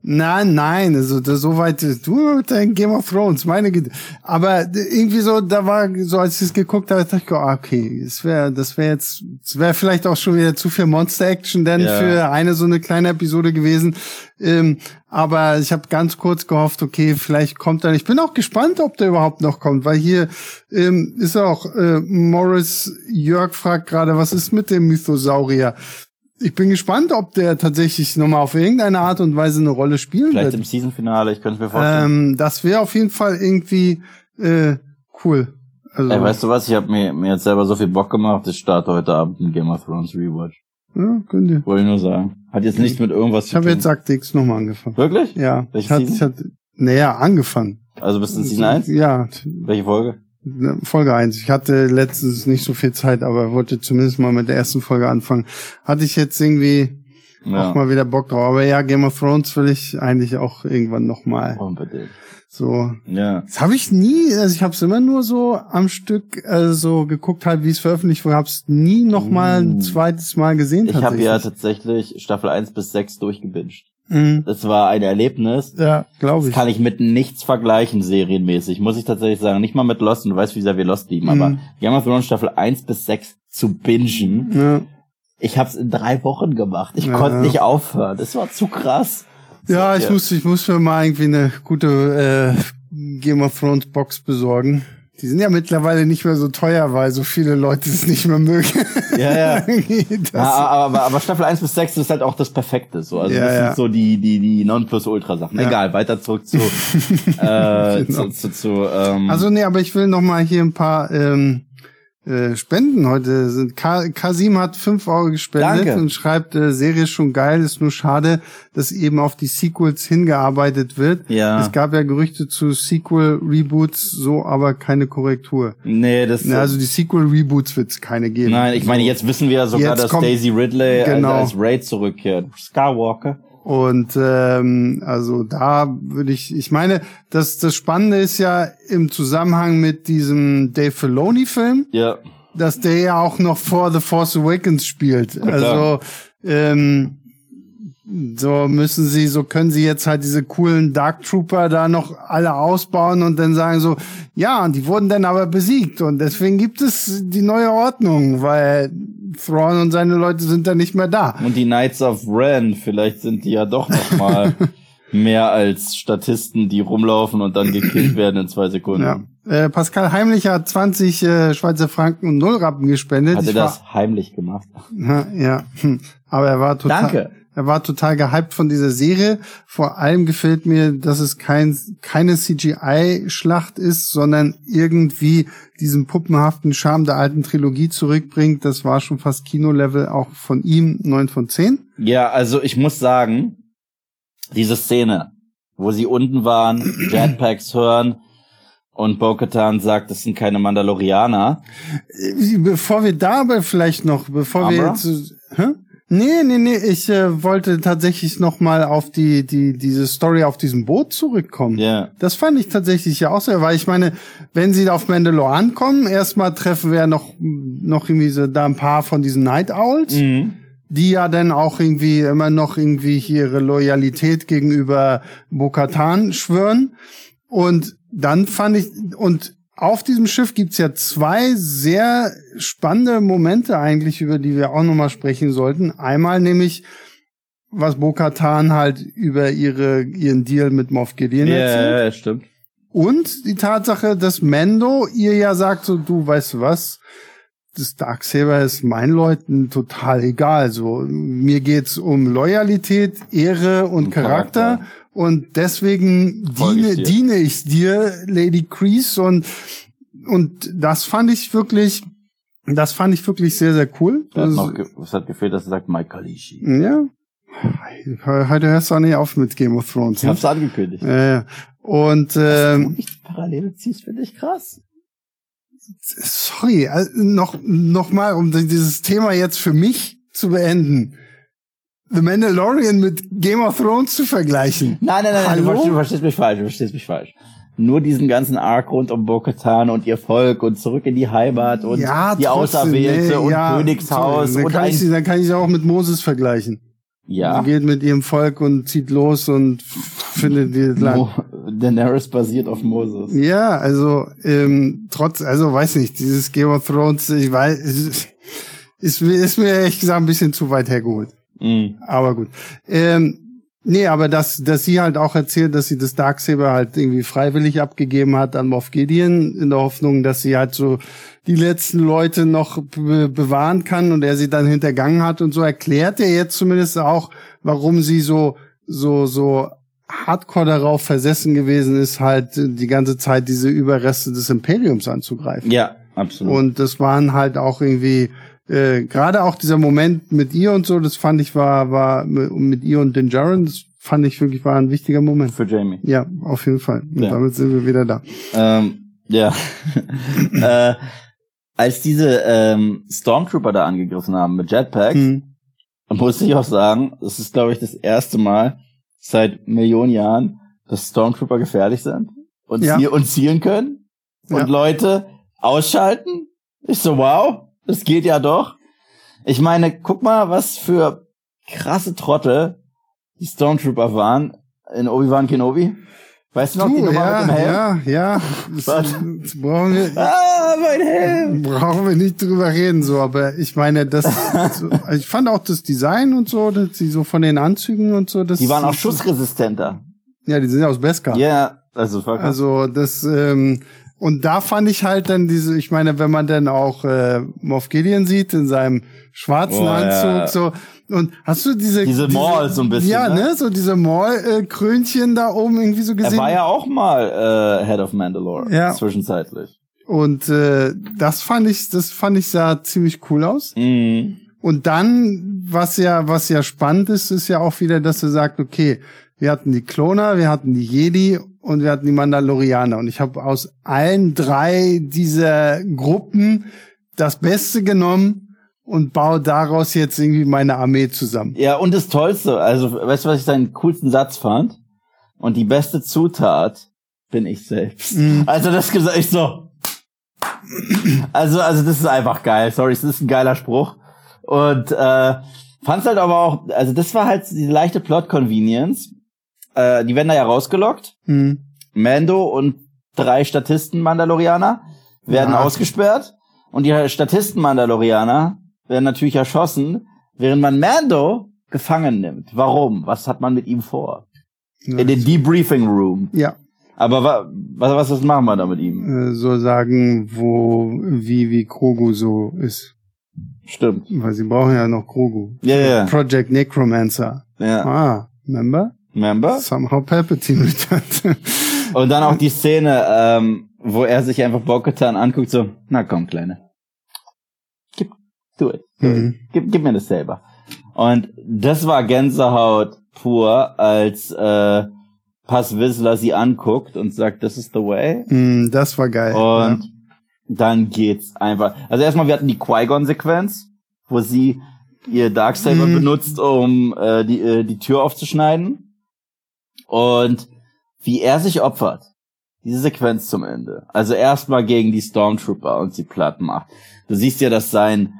Nein, nein, also das, so weit, du mit deinem Game of Thrones, meine Güte. Aber irgendwie so, da war, so als ich es geguckt habe, dachte ich, oh, okay, das wäre, das wäre jetzt, das wäre vielleicht auch schon wieder zu viel Monster-Action denn Ja. für eine so eine kleine Episode gewesen. Ähm, aber ich habe ganz kurz gehofft, okay, vielleicht kommt er. Ich bin auch gespannt, ob der überhaupt noch kommt, weil hier ähm, ist auch äh, Morris Jörg fragt gerade, was ist mit dem Mythosaurier? Ich bin gespannt, ob der tatsächlich nochmal auf irgendeine Art und Weise eine Rolle spielen Vielleicht wird. im Season-Finale, ich könnte mir vorstellen. Ähm, das wäre auf jeden Fall irgendwie äh, cool. Also, Ey, weißt du was? Ich habe mir, mir jetzt selber so viel Bock gemacht, ich starte heute Abend ein Game of Thrones Rewatch. ja, könnt ihr. Wollte ich nur sagen. Hat jetzt nichts mit irgendwas Ich zu habe tun. jetzt Akt X nochmal angefangen. Wirklich? Ja, Welche ich hatte, ich hatte, naja, angefangen. Also bist du in Season 1? Ja, Welche Folge? Ne, Folge eins. Ich hatte letztens nicht so viel Zeit, aber wollte zumindest mal mit der ersten Folge anfangen. Hatte ich jetzt irgendwie Ja. auch mal wieder Bock drauf. Aber ja, Game of Thrones will ich eigentlich auch irgendwann nochmal. Unbedingt. So. Ja. Das habe ich nie, also ich habe es immer nur so am Stück äh, so geguckt, halt wie es veröffentlicht wurde, habe es nie noch mal ein Uh. zweites Mal gesehen. Ich habe ja tatsächlich. Staffel 1 bis 6 durchgebinged. Mhm. Das war ein Erlebnis. Ja, glaube Das ich. kann ich mit nichts vergleichen, serienmäßig. Muss ich tatsächlich sagen. Nicht mal mit Lost, und du weißt, wie sehr wir Lost lieben, Mhm. aber Game of Thrones Staffel 1 bis 6 zu bingen. Ja. Ich hab's in drei Wochen gemacht. Ich Ja. konnte nicht aufhören. Das war zu krass. ja, ich muss, ich muss mir mal irgendwie eine gute äh, Game of Thrones Box besorgen. Die sind ja mittlerweile nicht mehr so teuer, weil so viele Leute es nicht mehr mögen. Ja, ja. ja aber, aber Staffel 1 bis 6 ist halt auch das Perfekte. So. Also Ja, das ja. sind so die, die, die Nonplusultra-Sachen. Egal, weiter zurück zu, äh, Genau. zu, zu, zu ähm, Also nee, aber ich will noch mal hier ein paar ähm, äh, Spenden heute sind. Ka Kasim hat fünf Euro gespendet Danke. und schreibt, äh, Serie ist schon geil, ist nur schade, dass eben auf die Sequels hingearbeitet wird. Ja. Es gab ja Gerüchte zu Sequel-Reboots, so aber keine Korrektur. nee, das Na, also die Sequel-Reboots wird es keine geben. Nein, ich meine, jetzt wissen wir ja sogar, Jetzt dass kommt- Daisy Ridley Genau. als, als Raid zurückkehrt. Skywalker. Und ähm, also da würde ich, ich meine, das, das Spannende ist ja im Zusammenhang mit diesem Dave Filoni-Film, Ja. dass der ja auch noch vor The Force Awakens spielt. klar. Also ähm, so müssen sie, so können sie jetzt halt diese coolen Dark Trooper da noch alle ausbauen und dann sagen so, ja, und die wurden dann aber besiegt und deswegen gibt es die neue Ordnung, weil Thrawn und seine Leute sind dann nicht mehr da. Und die Knights of Ren, vielleicht sind die ja doch noch mal mehr als Statisten, die rumlaufen und dann gekillt werden in zwei Sekunden. Ja. Äh, Pascal Heimlich hat 20 äh, Schweizer Franken und Nullrappen gespendet. Hat er das heimlich gemacht? Ja, ja. Hm. Aber er war total, Danke. Er war total gehypt von dieser Serie. Vor allem gefällt mir, dass es kein, keine CGI-Schlacht ist, sondern irgendwie diesen puppenhaften Charme der alten Trilogie zurückbringt. Das war schon fast Kinolevel auch von ihm, 9 von 10. Ja, also ich muss sagen, diese Szene, wo sie unten waren, Jetpacks hören und Bo-Katan sagt, das sind keine Mandalorianer. Äh, Bevor wir da aber vielleicht noch, bevor wir Amra? jetzt, hä? Nee, nee, nee, ich äh, wollte tatsächlich noch mal auf die, die, diese Story auf diesem Boot zurückkommen. Ja. Das fand ich tatsächlich ja auch sehr, weil ich meine, wenn sie da auf Mandalore ankommen, erstmal treffen wir ja noch, noch irgendwie so da ein paar von diesen Night Owls, Mhm. die ja dann auch irgendwie immer noch irgendwie hier ihre Loyalität gegenüber Bo-Katan schwören. Und dann fand ich, und auf diesem Schiff gibt's ja zwei sehr spannende Momente eigentlich, über die wir auch nochmal sprechen sollten. Einmal nämlich, was Bo-Katan halt über ihre, ihren Deal mit Moff Gideon Ja, erzählt. ja, ja, stimmt. Und die Tatsache, dass Mendo ihr ja sagt, so, du weißt du was, das Darksaber ist meinen Leuten total egal. So, mir geht's um Loyalität, Ehre und Und Charakter. Charakter. Und deswegen diene, ich dir. diene ich dir, Lady Crease. Und, und das fand ich wirklich, das fand ich wirklich sehr, sehr cool. Das- noch ge es hat gefehlt, dass er sagt, Mike Kalishi. ja. Heute hörst du auch nicht auf mit Game of Thrones. Ich Ne? hab's angekündigt. Äh, und ähm, ich die Parallele ziehst, finde ich krass. sorry, äh, noch, noch mal, um dieses Thema jetzt für mich zu beenden. The Mandalorian mit Game of Thrones zu vergleichen. Nein, nein, nein, nein du, Hallo? verstehst, du verstehst mich falsch, du verstehst mich falsch. Nur diesen ganzen Arc rund um Bo-Katan und ihr Volk und zurück in die Heimat und ja, die trotzdem, Auserwählte nee, und ja, Königshaus Dann und kann, ich, sie- dann kann ich sie auch mit Moses vergleichen. Ja, Sie geht mit ihrem Volk und zieht los und findet die Land. Mo Daenerys basiert auf Moses. Ja, also ähm, trotz, also weiß nicht, dieses Game of Thrones, ich weiß, ist, ist, mir- ist mir ehrlich gesagt ein bisschen zu weit hergeholt. Mhm. Aber gut. Ähm, nee, aber dass, dass sie halt auch erzählt, dass sie das Darksaber halt irgendwie freiwillig abgegeben hat an Moff Gideon, in der Hoffnung, dass sie halt so die letzten Leute noch be bewahren kann und er sie dann hintergangen hat und so erklärt er jetzt zumindest auch, warum sie so, so, so hardcore darauf versessen gewesen ist, halt die ganze Zeit diese Überreste des Imperiums anzugreifen. Ja, absolut. Und das waren halt auch irgendwie äh, gerade auch dieser Moment mit ihr und so, das fand ich war war mit ihr und den Jaren, das fand ich wirklich war ein wichtiger Moment. Für Jamie. Ja, auf jeden Fall. Und Ja. damit sind wir wieder da. Ähm, ja. äh, als diese ähm, Stormtrooper da angegriffen haben mit Jetpacks, Hm. muss ich auch sagen, das ist, glaube ich, das erste Mal seit Millionen Jahren, dass Stormtrooper gefährlich sind und, Ja. ziel und zielen können und Ja. Leute ausschalten. Ich so, wow, das geht ja doch. Ich meine, guck mal, was für krasse Trottel die Stormtrooper waren in Obi-Wan Kenobi. Weißt du noch, die Du, Nummer ja, mit dem Helm? ja, ja. Das, brauchen wir Ah, mein Helm! brauchen wir nicht drüber reden, so, aber ich meine, das, so, also ich fand auch das Design und so, dass sie so von den Anzügen und so, das Die waren auch schussresistenter. Ja, die sind ja aus Beskar. Ja, also voll krass. Also das, ähm, Und da fand ich halt dann diese, ich meine, wenn man dann auch äh, Moff Gideon sieht in seinem schwarzen Oh, Anzug, ja. so und hast du diese Diese Maul so ein bisschen, ja, ne? ne, so diese Maul-Krönchen da oben irgendwie so Er gesehen. war ja auch mal äh, Head of Mandalore, Ja. zwischenzeitlich. Und äh, das fand ich, das fand ich sah ziemlich cool aus. Mhm. Und dann, was ja, was ja spannend ist, ist ja auch wieder, dass er sagt, okay, wir hatten die Kloner, wir hatten die Jedi und wir hatten die Mandalorianer. Und ich habe aus allen drei dieser Gruppen das Beste genommen und baue daraus jetzt irgendwie meine Armee zusammen. Ja, und das Tollste, also, weißt du, was ich seinen coolsten Satz fand? Und die beste Zutat bin ich selbst. Mhm. Also das gesagt, ich so. Also, also das ist einfach geil. Sorry, das ist ein geiler Spruch. Und äh, fand's halt aber auch, also das war halt diese leichte Plot-Convenience. Äh, die werden da ja rausgelockt. Mhm. Mando und drei Statisten-Mandalorianer werden Ja. ausgesperrt. Und die Statisten-Mandalorianer werden natürlich erschossen, während man Mando gefangen nimmt. Warum? Was hat man mit ihm vor? In den Debriefing Room. Ja, Aber wa was, was, was machen wir da mit ihm? äh, so sagen, wo, wie, wie Grogu so ist. Stimmt. Weil sie brauchen ja noch Grogu. Ja, ja, Project Necromancer. ja. Ah, remember? Remember? Somehow Palpatine returned. Und dann auch die Szene, ähm, wo er sich einfach Bo-Katan anguckt, so, na komm, Kleine. Gib, do it. Do it. Mhm. Gib, gib mir das selber. Und das war Gänsehaut pur, als äh, Pass Whistler sie anguckt und sagt, this is the way. Mm, das war geil. Und dann geht's einfach. Also erstmal, wir hatten die Qui-Gon-Sequenz, wo sie ihr Darksaber Mhm. benutzt, um äh, die, äh, die Tür aufzuschneiden. Und wie er sich opfert. Diese Sequenz zum Ende. Also erstmal gegen die Stormtrooper und sie platt macht. Du siehst ja, dass sein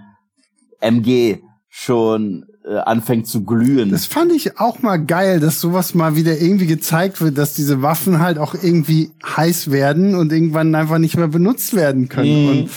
MG schon äh, anfängt zu glühen. Das fand ich auch mal geil, dass sowas mal wieder irgendwie gezeigt wird, dass diese Waffen halt auch irgendwie heiß werden und irgendwann einfach nicht mehr benutzt werden können. Mhm. Und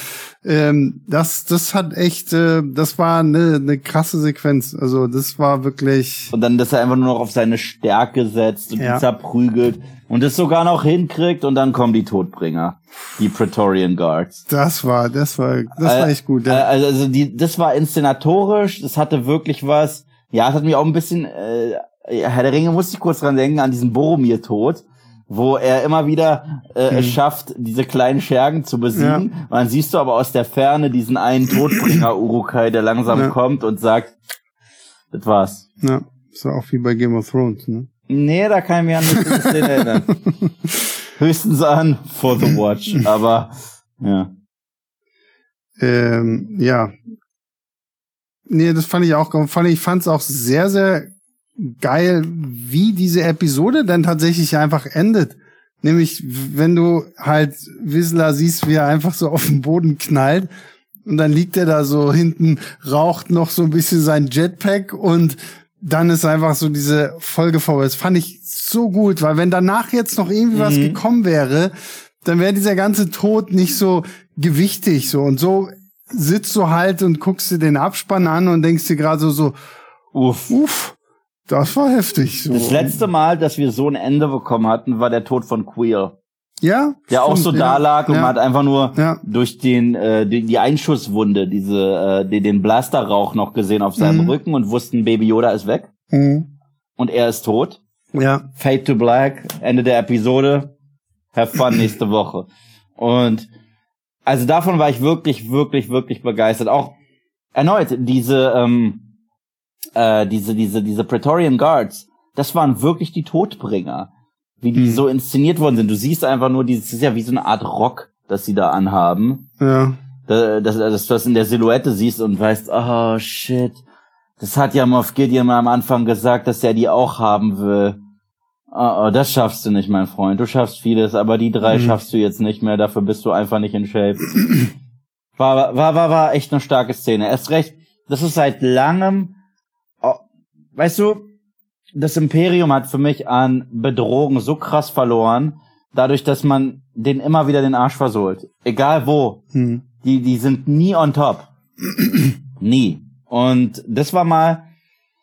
ähm, das, das hat echt, äh, das war eine, eine krasse Sequenz. Also das war wirklich. Und dann, dass er einfach nur noch auf seine Stärke setzt und Ja. die zerprügelt und es sogar noch hinkriegt und dann kommen die Todbringer, die Praetorian Guards. Das war, das war, das war echt gut. Äh, Ja. Also, also die, das war inszenatorisch, das hatte wirklich was. Ja, es hat mich auch ein bisschen, äh, Herr der Ringe musste ich kurz dran denken, an diesen Boromir-Tod, wo er immer wieder äh, es schafft, diese kleinen Schergen zu besiegen. Und dann siehst du aber aus der Ferne diesen einen Todbringer Urukai, der langsam Ja. kommt und sagt, das war's. ja. Das war auch wie bei Game of Thrones, ne? Nee, da kann ich mich an nichts Szene erinnern. Höchstens an For the Watch, aber ja. Ähm, ja. Nee, das fand ich auch, fand ich, fand's auch sehr, sehr geil, wie diese Episode dann tatsächlich einfach endet. Nämlich, wenn du halt Whistler siehst, wie er einfach so auf den Boden knallt und dann liegt er da so hinten, raucht noch so ein bisschen sein Jetpack und dann ist einfach so diese Folge vorbei. Das fand ich so gut, weil wenn danach jetzt noch irgendwie was Mhm. gekommen wäre, dann wäre dieser ganze Tod nicht so gewichtig so und so sitzt du halt und guckst dir den Abspann an und denkst dir gerade so so Uff. uff, das war heftig so. Das letzte Mal, dass wir so ein Ende bekommen hatten, war der Tod von Queer. ja, Der auch so ja, da lag und ja, man hat einfach nur Ja. durch den äh, die, die Einschusswunde, diese äh, den, den Blasterrauch noch gesehen auf seinem Mhm. Rücken und wussten, Baby Yoda ist weg Mhm. und er ist tot. ja, Fade to Black, Ende der Episode. Have fun nächste Woche. Und also davon war ich wirklich, wirklich, wirklich begeistert. Auch erneut diese, ähm, äh, diese, diese, diese Praetorian Guards, das waren wirklich die Todbringer, wie die Mhm. so inszeniert worden sind. Du siehst einfach nur, dieses ist ja wie so eine Art Rock, das sie da anhaben. ja, Da- dass, dass du das in der Silhouette siehst und weißt, oh shit, das hat ja Moff Gideon mal am Anfang gesagt, dass er die auch haben will. Oh, oh, das schaffst du nicht, mein Freund. Du schaffst vieles, aber die drei Mhm. schaffst du jetzt nicht mehr. Dafür bist du einfach nicht in Shape. War, war, war, war echt eine starke Szene. Erst recht, das ist seit langem, weißt du, das Imperium hat für mich an Bedrohung so krass verloren, dadurch, dass man den immer wieder den Arsch versohlt. Egal wo. mhm. Die, die sind nie on top. nie. Und das war mal,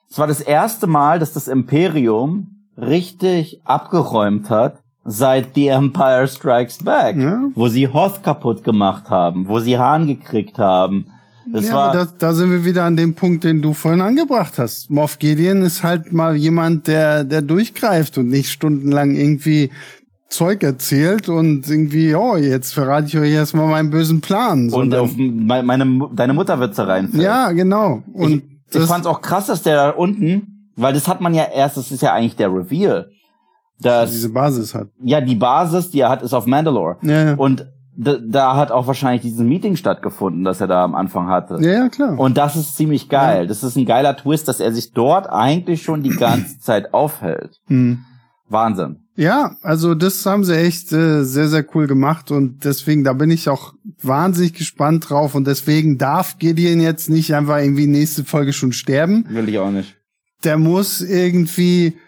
das war das erste Mal, dass das Imperium richtig abgeräumt hat, seit The Empire Strikes Back, Ja. wo sie Hoth kaputt gemacht haben, wo sie Hahn gekriegt haben. Das ja, war da, da sind wir wieder an dem Punkt, den du vorhin angebracht hast. Moff Gideon ist halt mal jemand, der, der durchgreift und nicht stundenlang irgendwie Zeug erzählt und irgendwie, oh, jetzt verrate ich euch erstmal meinen bösen Plan. und auf me- meine Mu- deine Mutterwitze reinfällt. ja, genau. Und ich, ich fand's auch krass, dass der da unten, weil das hat man ja erst, das ist ja eigentlich der Reveal, dass diese Basis hat. ja die Basis, die er hat, ist auf Mandalore. Ja, ja. Und da, da hat auch wahrscheinlich dieses Meeting stattgefunden, das er da am Anfang hatte. ja, ja, klar. Und das ist ziemlich geil. Das ist ein geiler Twist, dass er sich dort eigentlich schon die ganze Zeit aufhält. Hm. Wahnsinn. Ja, also das haben sie echt äh, sehr, sehr cool gemacht und deswegen, da bin ich auch wahnsinnig gespannt drauf und deswegen darf Gideon jetzt nicht einfach irgendwie nächste Folge schon sterben. Will ich auch nicht. Der muss irgendwie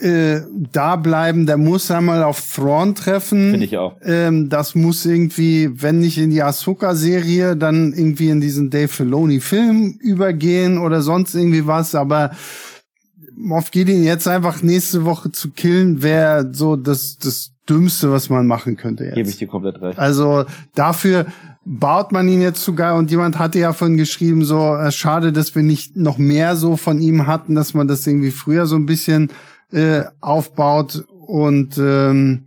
äh, da bleiben, der muss einmal auf Thrawn treffen. Finde ich auch. Ähm, das muss irgendwie, wenn nicht in die Ahsoka-Serie, dann irgendwie in diesen Dave Filoni-Film übergehen oder sonst irgendwie was. Aber Moff Gideon jetzt einfach nächste Woche zu killen, wäre so das, das Dümmste, was man machen könnte jetzt. Gebe ich dir komplett recht. Also dafür baut man ihn jetzt sogar und jemand hatte ja von geschrieben, so äh, schade, dass wir nicht noch mehr so von ihm hatten, dass man das irgendwie früher so ein bisschen äh, aufbaut. Und ähm,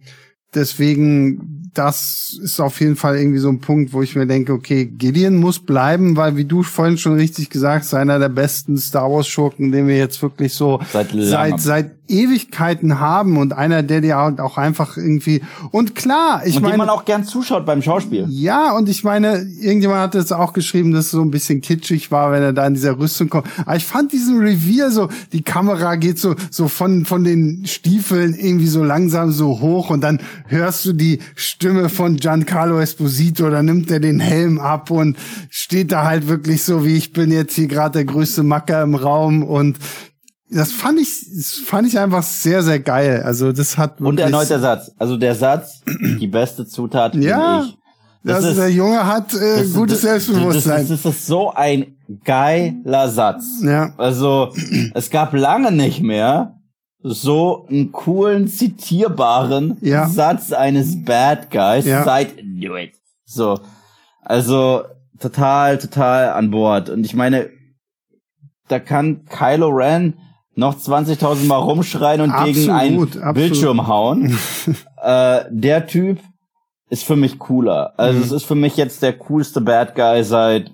deswegen das ist auf jeden Fall irgendwie so ein Punkt, wo ich mir denke, okay, Gideon muss bleiben, weil wie du vorhin schon richtig gesagt hast, einer der besten Star Wars Schurken, den wir jetzt wirklich so Seit seit, seit Ewigkeiten haben und einer, der dir halt auch einfach irgendwie und klar, ich und meine man auch gern zuschaut beim Schauspiel. ja, und ich meine, irgendjemand hat jetzt auch geschrieben, dass es so ein bisschen kitschig war, wenn er da in dieser Rüstung kommt. Aber ich fand diesen Revier so, die Kamera geht so, so von, von den Stiefeln irgendwie so langsam so hoch und dann hörst du die Stimme von Giancarlo Esposito, da nimmt er den Helm ab und steht da halt wirklich so, wie ich bin jetzt hier gerade der größte Macker im Raum und das fand ich, das fand ich einfach sehr, sehr geil. Also das hat Und erneut der Satz. Also der Satz, die beste Zutat bin Ja, ich. Das also der Junge hat äh, das- gutes das- Selbstbewusstsein. Das, das, das ist so ein geiler Satz. Ja. Also, es gab lange nicht mehr so einen coolen, zitierbaren Ja. Satz eines Bad Guys Ja. seit Do It. So. Also, total, total an Bord. Und ich meine, da kann Kylo Ren noch 20.000 Mal rumschreien und gegen einen Absolut, absolut. Bildschirm hauen. äh, der Typ ist für mich cooler. Also Mhm. es ist für mich jetzt der coolste Bad Guy seit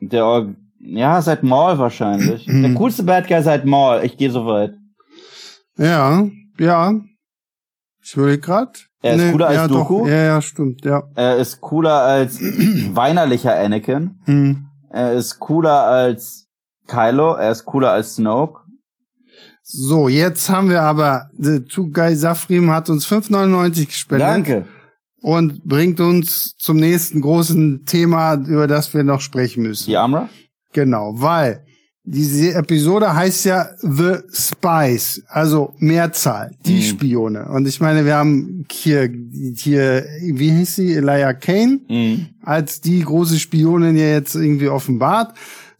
der ja seit Maul wahrscheinlich. Mhm. Der coolste Bad Guy seit Maul. Ich gehe so weit. Ja, ja. Ich will grad. Er ist cooler als ja, Dooku? Doch. Ja, ja, stimmt, ja. Er ist cooler als weinerlicher Anakin. Hm. Er ist cooler als Kylo. Er ist cooler als Snoke. So, jetzt haben wir aber, The Two Guy Safrim hat uns 5,99 gespendet. Danke. Und bringt uns zum nächsten großen Thema, über das wir noch sprechen müssen. Die Amra? Genau, weil diese Episode heißt ja The Spies, also Mehrzahl, die Mhm. Spione. Und ich meine, wir haben hier, hier, wie hieß sie, Elia Kane, Mhm. als die große Spionin ja jetzt irgendwie offenbart.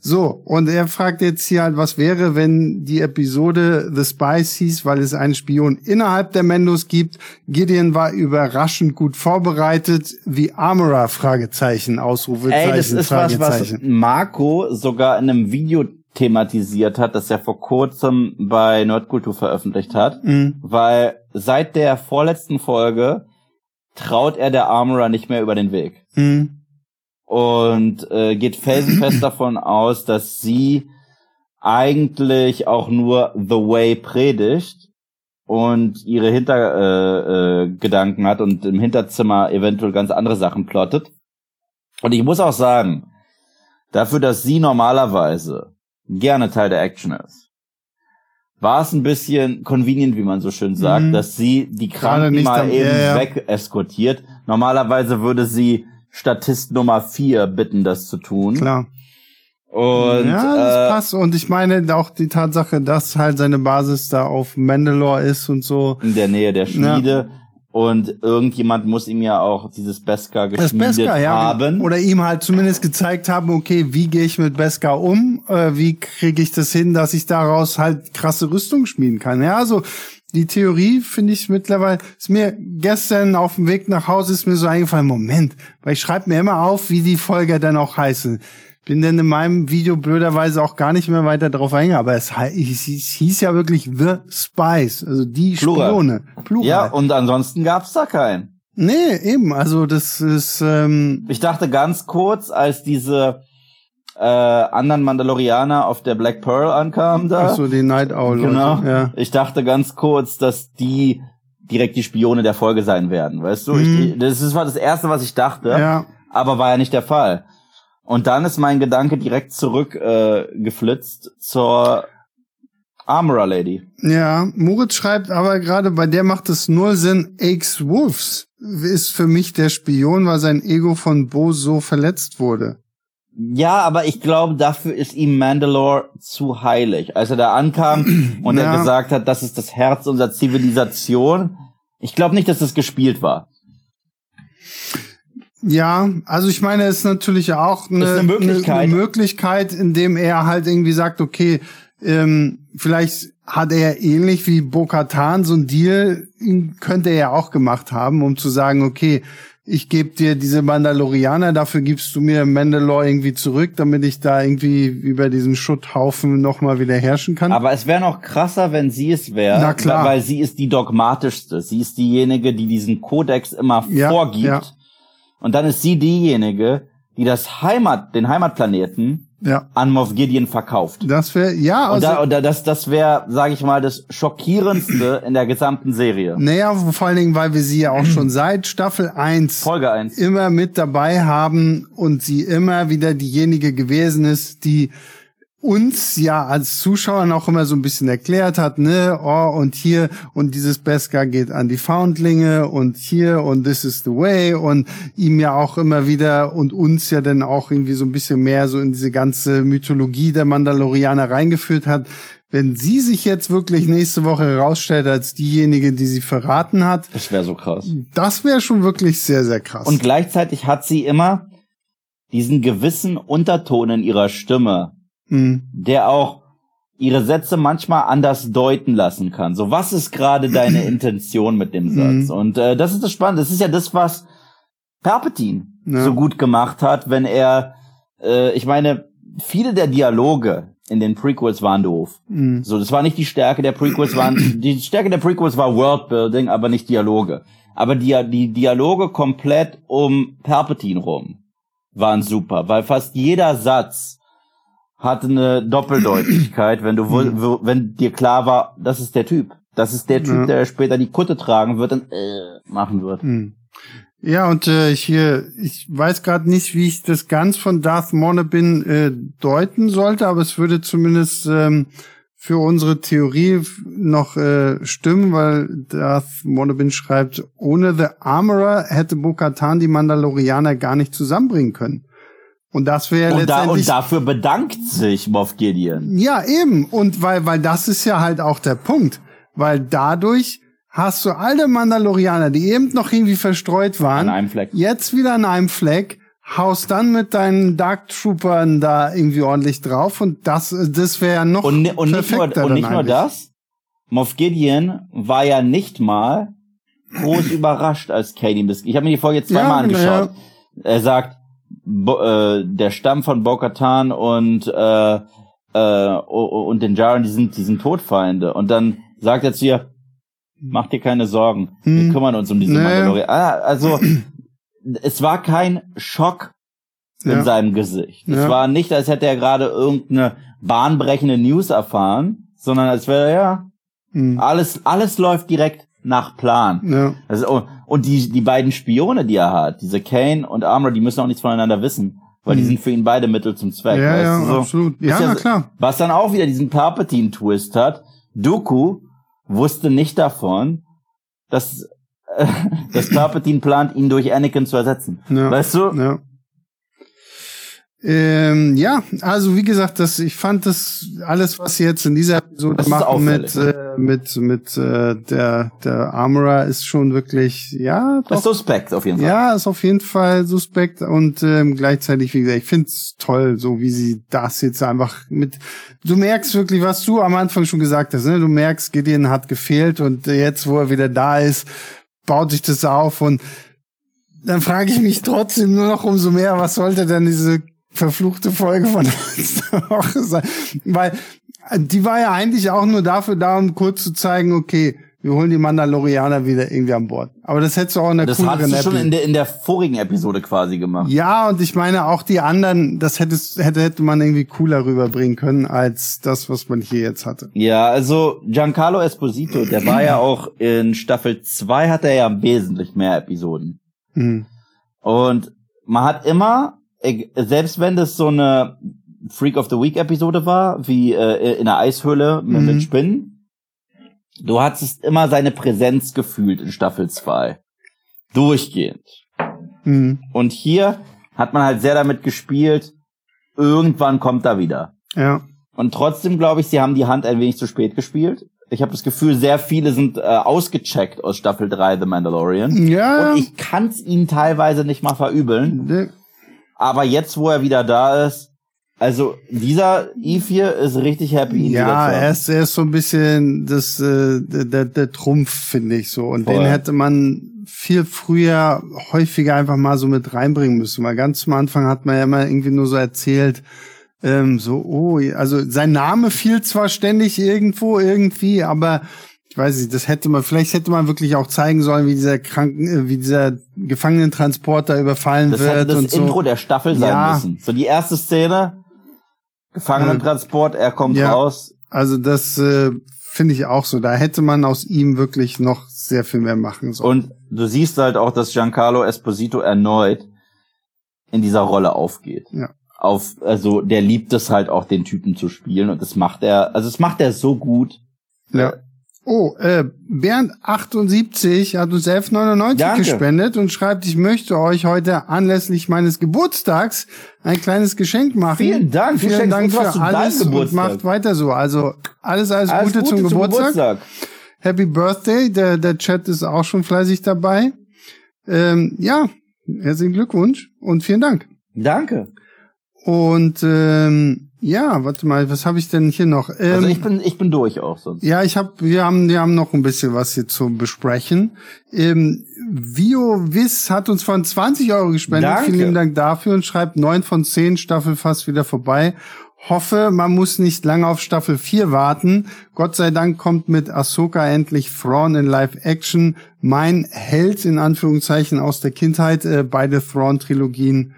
So, und er fragt jetzt hier halt, was wäre, wenn die Episode The Spies hieß, weil es einen Spion innerhalb der Mendos gibt. Gideon war überraschend gut vorbereitet, wie Armorer, Fragezeichen, Ausrufezeichen, Ey, das ist was, was Fragezeichen. Marco sogar in einem Video thematisiert hat, das er vor kurzem bei Nerdkultur veröffentlicht hat. Mhm. Weil seit der vorletzten Folge traut er der Armorer nicht mehr über den Weg. Mhm. Und äh, geht felsenfest davon aus, dass sie eigentlich auch nur The Way predigt und ihre Hintergedanken äh, äh, hat und im Hinterzimmer eventuell ganz andere Sachen plottet. Und ich muss auch sagen, dafür, dass sie normalerweise gerne Teil der Action ist, war es ein bisschen convenient, wie man so schön sagt, Mhm. dass sie die Kranken nicht mal eben ja, ja. weg eskortiert. Normalerweise würde sie Statist Nummer 4 bitten, das zu tun. Klar. Und ja, das äh, passt. Und ich meine auch die Tatsache, dass halt seine Basis da auf Mandalore ist und so. in der Nähe der Schmiede. Und irgendjemand muss ihm ja auch dieses Beskar geschmiedet Beskar, ja. haben. Oder ihm halt zumindest gezeigt haben, okay, wie gehe ich mit Beskar um? Äh, wie kriege ich das hin, dass ich daraus halt krasse Rüstung schmieden kann? Ja, also die Theorie finde ich mittlerweile, ist mir gestern auf dem Weg nach Hause ist mir so eingefallen, Moment, weil ich schreibe mir immer auf, wie die Folge dann auch heißen. Bin dann in meinem Video blöderweise auch gar nicht mehr weiter drauf eingegangen, aber es, hieß ja wirklich The Spies, also die Plural. Spione. Plural. Ja, und ansonsten gab's da keinen. Nee, eben, also das ist, ähm, Ich dachte ganz kurz, als diese äh, anderen Mandalorianer auf der Black Pearl ankamen da. ach so die Night Owl. Genau. Ja. Ich dachte ganz kurz, dass die direkt die Spione der Folge sein werden, weißt du? Mhm. Ich, das war das erste, was ich dachte, Ja. aber war ja nicht der Fall. Und dann ist mein Gedanke direkt zurück äh, geflitzt zur Armorer Lady. Ja, Moritz schreibt aber gerade, bei der macht es null Sinn, Aix Wolves ist für mich der Spion, weil sein Ego von Bo so verletzt wurde. Ja, aber ich glaube, dafür ist ihm Mandalore zu heilig. Als er da ankam und Ja. er gesagt hat, das ist das Herz unserer Zivilisation. Ich glaube nicht, dass das gespielt war. Ja, also ich meine, es ist natürlich auch eine, eine Möglichkeit. eine Möglichkeit, indem er halt irgendwie sagt, okay, ähm, vielleicht hat er ähnlich wie Bo-Katan so ein Deal, könnte er ja auch gemacht haben, um zu sagen, okay, ich gebe dir diese Mandalorianer, dafür gibst du mir Mandalore irgendwie zurück, damit ich da irgendwie über diesen Schutthaufen nochmal wieder herrschen kann. Aber es wäre noch krasser, wenn sie es wäre. Na klar. Weil sie ist die dogmatischste. Sie ist diejenige, die diesen Kodex immer Ja, vorgibt. ja. Und dann ist sie diejenige, die das Heimat, den Heimatplaneten ja, an Moff Gideon verkauft. das wäre, ja, Und, also, da, und da, das, das wäre, sage ich mal, das schockierendste in der gesamten Serie. naja, vor allen Dingen, weil wir sie ja auch schon seit Staffel 1 Folge 1. immer mit dabei haben und sie immer wieder diejenige gewesen ist, die uns ja als Zuschauern auch immer so ein bisschen erklärt hat, ne, oh, und hier, und dieses Beskar geht an die Foundlinge und hier und this is the way und ihm ja auch immer wieder und uns ja dann auch irgendwie so ein bisschen mehr so in diese ganze Mythologie der Mandalorianer reingeführt hat. Wenn sie sich jetzt wirklich nächste Woche herausstellt als diejenige, die sie verraten hat, Das wäre so krass. das wäre schon wirklich sehr, sehr krass. Und gleichzeitig hat sie immer diesen gewissen Unterton in ihrer Stimme, Mhm. der auch ihre Sätze manchmal anders deuten lassen kann. So, was ist gerade deine Intention mit dem Satz? Mhm. Und äh, das ist das Spannende. Das ist ja das, was Palpatine Ja. so gut gemacht hat, wenn er, äh, ich meine, viele der Dialoge in den Prequels waren doof. Mhm. So, das war nicht die Stärke der Prequels, waren, die Stärke der Prequels war Worldbuilding, aber nicht Dialoge. Aber die, die Dialoge komplett um Palpatine rum waren super, weil fast jeder Satz hatte eine Doppeldeutigkeit, wenn du, wo- wenn dir klar war, das ist der Typ. Das ist der Typ, Ja. der später die Kutte tragen wird und äh, machen wird. Hm. Ja, und äh, ich hier, ich weiß gerade nicht, wie ich das ganz von Darth Mornabin äh, deuten sollte, aber es würde zumindest ähm, für unsere Theorie noch äh, stimmen, weil Darth Mornabin schreibt, ohne The Armorer hätte Bo-Katan die Mandalorianer gar nicht zusammenbringen können. Und das wäre Und, da, letztendlich... und dafür bedankt sich Moff Gideon. Ja, eben. Und weil, weil das ist ja halt auch der Punkt. Weil dadurch hast du alle Mandalorianer, die eben noch irgendwie verstreut waren, An einem Fleck. jetzt wieder an einem Fleck, haust dann mit deinen Dark Troopern da irgendwie ordentlich drauf und das, das wäre ja noch Und, und nicht nur, perfekter und nicht nur das. Moff Gideon war ja nicht mal groß überrascht, als ihm das. Ich habe mir die Folge jetzt zweimal Ja, genau, angeschaut. Er sagt, Bo, äh, der Stamm von Bo-Katan und äh, äh, und den Jaren, die sind, die sind Todfeinde. Und dann sagt er zu ihr, mach dir keine Sorgen, Hm. wir kümmern uns um diese Nee. Mandalorianer. Ah, also es war kein Schock in Ja. seinem Gesicht. Es Ja. war nicht, als hätte er gerade irgendeine bahnbrechende News erfahren, sondern als wäre ja Hm. alles alles läuft direkt nach Plan. Ja. Also, und die die beiden Spione, die er hat, diese Kane und Armor, die müssen auch nichts voneinander wissen, weil die Mhm. sind für ihn beide Mittel zum Zweck. Ja, weißt ja, du, so. absolut. Ja, ja na klar. Was dann auch wieder diesen Palpatine-Twist hat. Dooku wusste nicht davon, dass, äh, dass Palpatine plant, ihn durch Anakin zu ersetzen. Ja. Weißt du? Ja. Ähm, ja, also wie gesagt, das, ich fand das alles, was sie jetzt in dieser Episode Das machen mit, auffällig. äh, mit, mit äh, der, der Armorer ist schon wirklich, ja, Das doch, ist suspekt auf jeden Fall. ja, ist auf jeden Fall suspekt und ähm, gleichzeitig, wie gesagt, ich find's toll, so wie sie das jetzt einfach mit, du merkst wirklich, was du am Anfang schon gesagt hast, ne? du merkst, Gideon hat gefehlt und jetzt, wo er wieder da ist, baut sich das auf und dann frage ich mich trotzdem nur noch umso mehr, was sollte denn diese verfluchte Folge von letzter Woche sein? Weil äh, die war ja eigentlich auch nur dafür da, um kurz zu zeigen, okay, wir holen die Mandalorianer wieder irgendwie an Bord. Aber das hättest du auch in der Das cooleren hast du schon Epi- in der, in der vorigen Episode quasi gemacht. ja, und ich meine auch die anderen, das hättest, hätte, hätte man irgendwie cooler rüberbringen können als das, was man hier jetzt hatte. Ja, also Giancarlo Esposito, der war ja auch in Staffel 2 hat er ja wesentlich mehr Episoden. Hm. Und man hat immer, selbst wenn das so eine Freak of the Week Episode war, wie äh, in der Eishöhle mit, Mhm. mit Spinnen, du hattest immer seine Präsenz gefühlt in Staffel 2. Durchgehend. Hm. Und hier hat man halt sehr damit gespielt, irgendwann kommt er wieder. Ja. Und trotzdem glaube ich, sie haben die Hand ein wenig zu spät gespielt. Ich habe das Gefühl, sehr viele sind äh, ausgecheckt aus Staffel 3 The Mandalorian. Ja. Und ich kann es ihnen teilweise nicht mal verübeln. Aber jetzt, wo er wieder da ist, also dieser Eve hier ist richtig happy, Ja, zu haben. er ist, er ist so ein bisschen das, äh, der, der, Trumpf, finde ich so. Und Voll. den hätte man viel früher häufiger einfach mal so mit reinbringen müssen. Weil ganz am Anfang hat man ja immer irgendwie nur so erzählt, ähm, so, oh, also sein Name fiel zwar ständig irgendwo irgendwie, aber ich weiß nicht, das hätte man, vielleicht hätte man wirklich auch zeigen sollen, wie dieser Kranken, äh, wie dieser Gefangenentransporter überfallen Das wird hätte das und so. Intro der Staffel sein Ja. müssen. So die erste Szene, Gefangenentransport, er kommt Ja. raus. Also das äh, finde ich auch so. Da hätte man aus ihm wirklich noch sehr viel mehr machen sollen. Und du siehst halt auch, dass Giancarlo Esposito erneut in dieser Rolle aufgeht. Ja. Auf, also der liebt es halt auch, den Typen zu spielen und das macht er, also das macht er so gut. ja. Oh, äh, Bernd 78 hat uns 11,99 Danke. gespendet und schreibt, ich möchte euch heute anlässlich meines Geburtstags ein kleines Geschenk machen. Vielen Dank. Vielen schenkst Dank für alles und Geburtstag. macht weiter so. Also alles, alles, Alles Gute, zum, Geburtstag. Happy Birthday. Der, der Chat ist auch schon fleißig dabei. Ähm, ja, herzlichen Glückwunsch und vielen Dank. Danke. Und ähm, ja, warte mal, was habe ich denn hier noch? Ähm, Also ich bin, ich bin durch auch sonst. ja, ich habe, wir haben, wir haben noch ein bisschen was hier zu besprechen. Ähm, VioVis hat uns von 20 Euro gespendet. Danke. Vielen lieben Dank dafür und schreibt 9 von 10 Staffel fast wieder vorbei. Hoffe, man muss nicht lange auf Staffel 4 warten. Gott sei Dank kommt mit Ahsoka endlich Thrawn in Live-Action. Mein Held in Anführungszeichen aus der Kindheit. Äh, beide Thrawn-Trilogien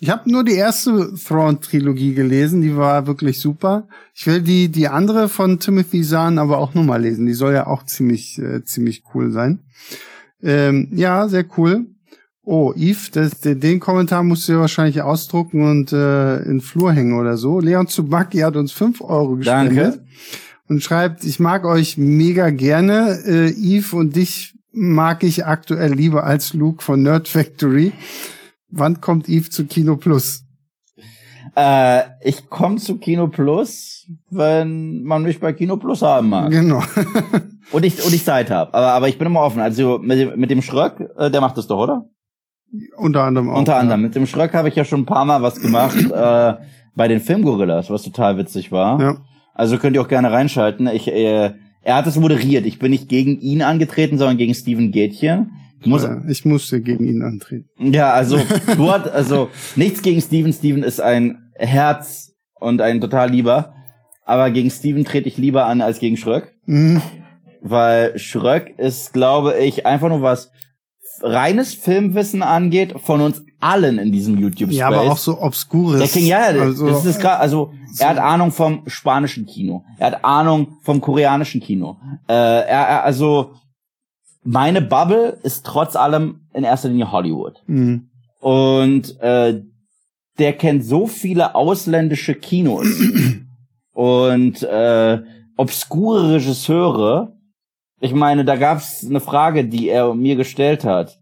ich habe nur die erste Thrawn-Trilogie gelesen, die war wirklich super. Ich will die die andere von Timothy Zahn aber auch nochmal lesen. Die soll ja auch ziemlich äh, ziemlich cool sein. Ähm, ja, sehr cool. Oh, Yves, das, den Kommentar musst du dir wahrscheinlich ausdrucken und äh, in den Flur hängen oder so. Leon Zubacki hat uns fünf Euro gespendet Danke. und schreibt, ich mag euch mega gerne. Äh, Yves und dich mag ich aktuell lieber als Luke von Nerd Factory. Wann kommt Yves zu Kino Plus? Äh, ich komme zu Kino Plus, wenn man mich bei Kino Plus haben mag. Genau. Und ich, und ich Zeit habe. Aber, aber ich bin immer offen. Also mit dem, mit dem Schröck, äh, der macht das doch, oder? Unter anderem auch. Unter anderem. Mit dem Schröck habe ich ja schon ein paar Mal was gemacht äh, bei den Filmgorillas, was total witzig war. Ja. Also könnt ihr auch gerne reinschalten. Ich, äh, er hat es moderiert. Ich bin nicht gegen ihn angetreten, sondern gegen Steven Gätchen. Ich muss, ich musste gegen ihn antreten. ja, also du hat, also nichts gegen Steven. Steven ist ein Herz und ein total lieber. Aber gegen Steven trete ich lieber an als gegen Schröck. Mhm. Weil Schröck ist, glaube ich, einfach nur was reines Filmwissen angeht, von uns allen in diesem YouTube-Space. Ja, aber auch so obskures. Der King, ja, ja, also, das ist gerade, also er hat Ahnung vom spanischen Kino, er hat Ahnung vom koreanischen Kino. Äh, er, er, also meine Bubble ist trotz allem in erster Linie Hollywood. Mhm. Und äh, der kennt so viele ausländische Kinos und äh, obskure Regisseure. Ich meine, da gab's eine Frage, die er mir gestellt hat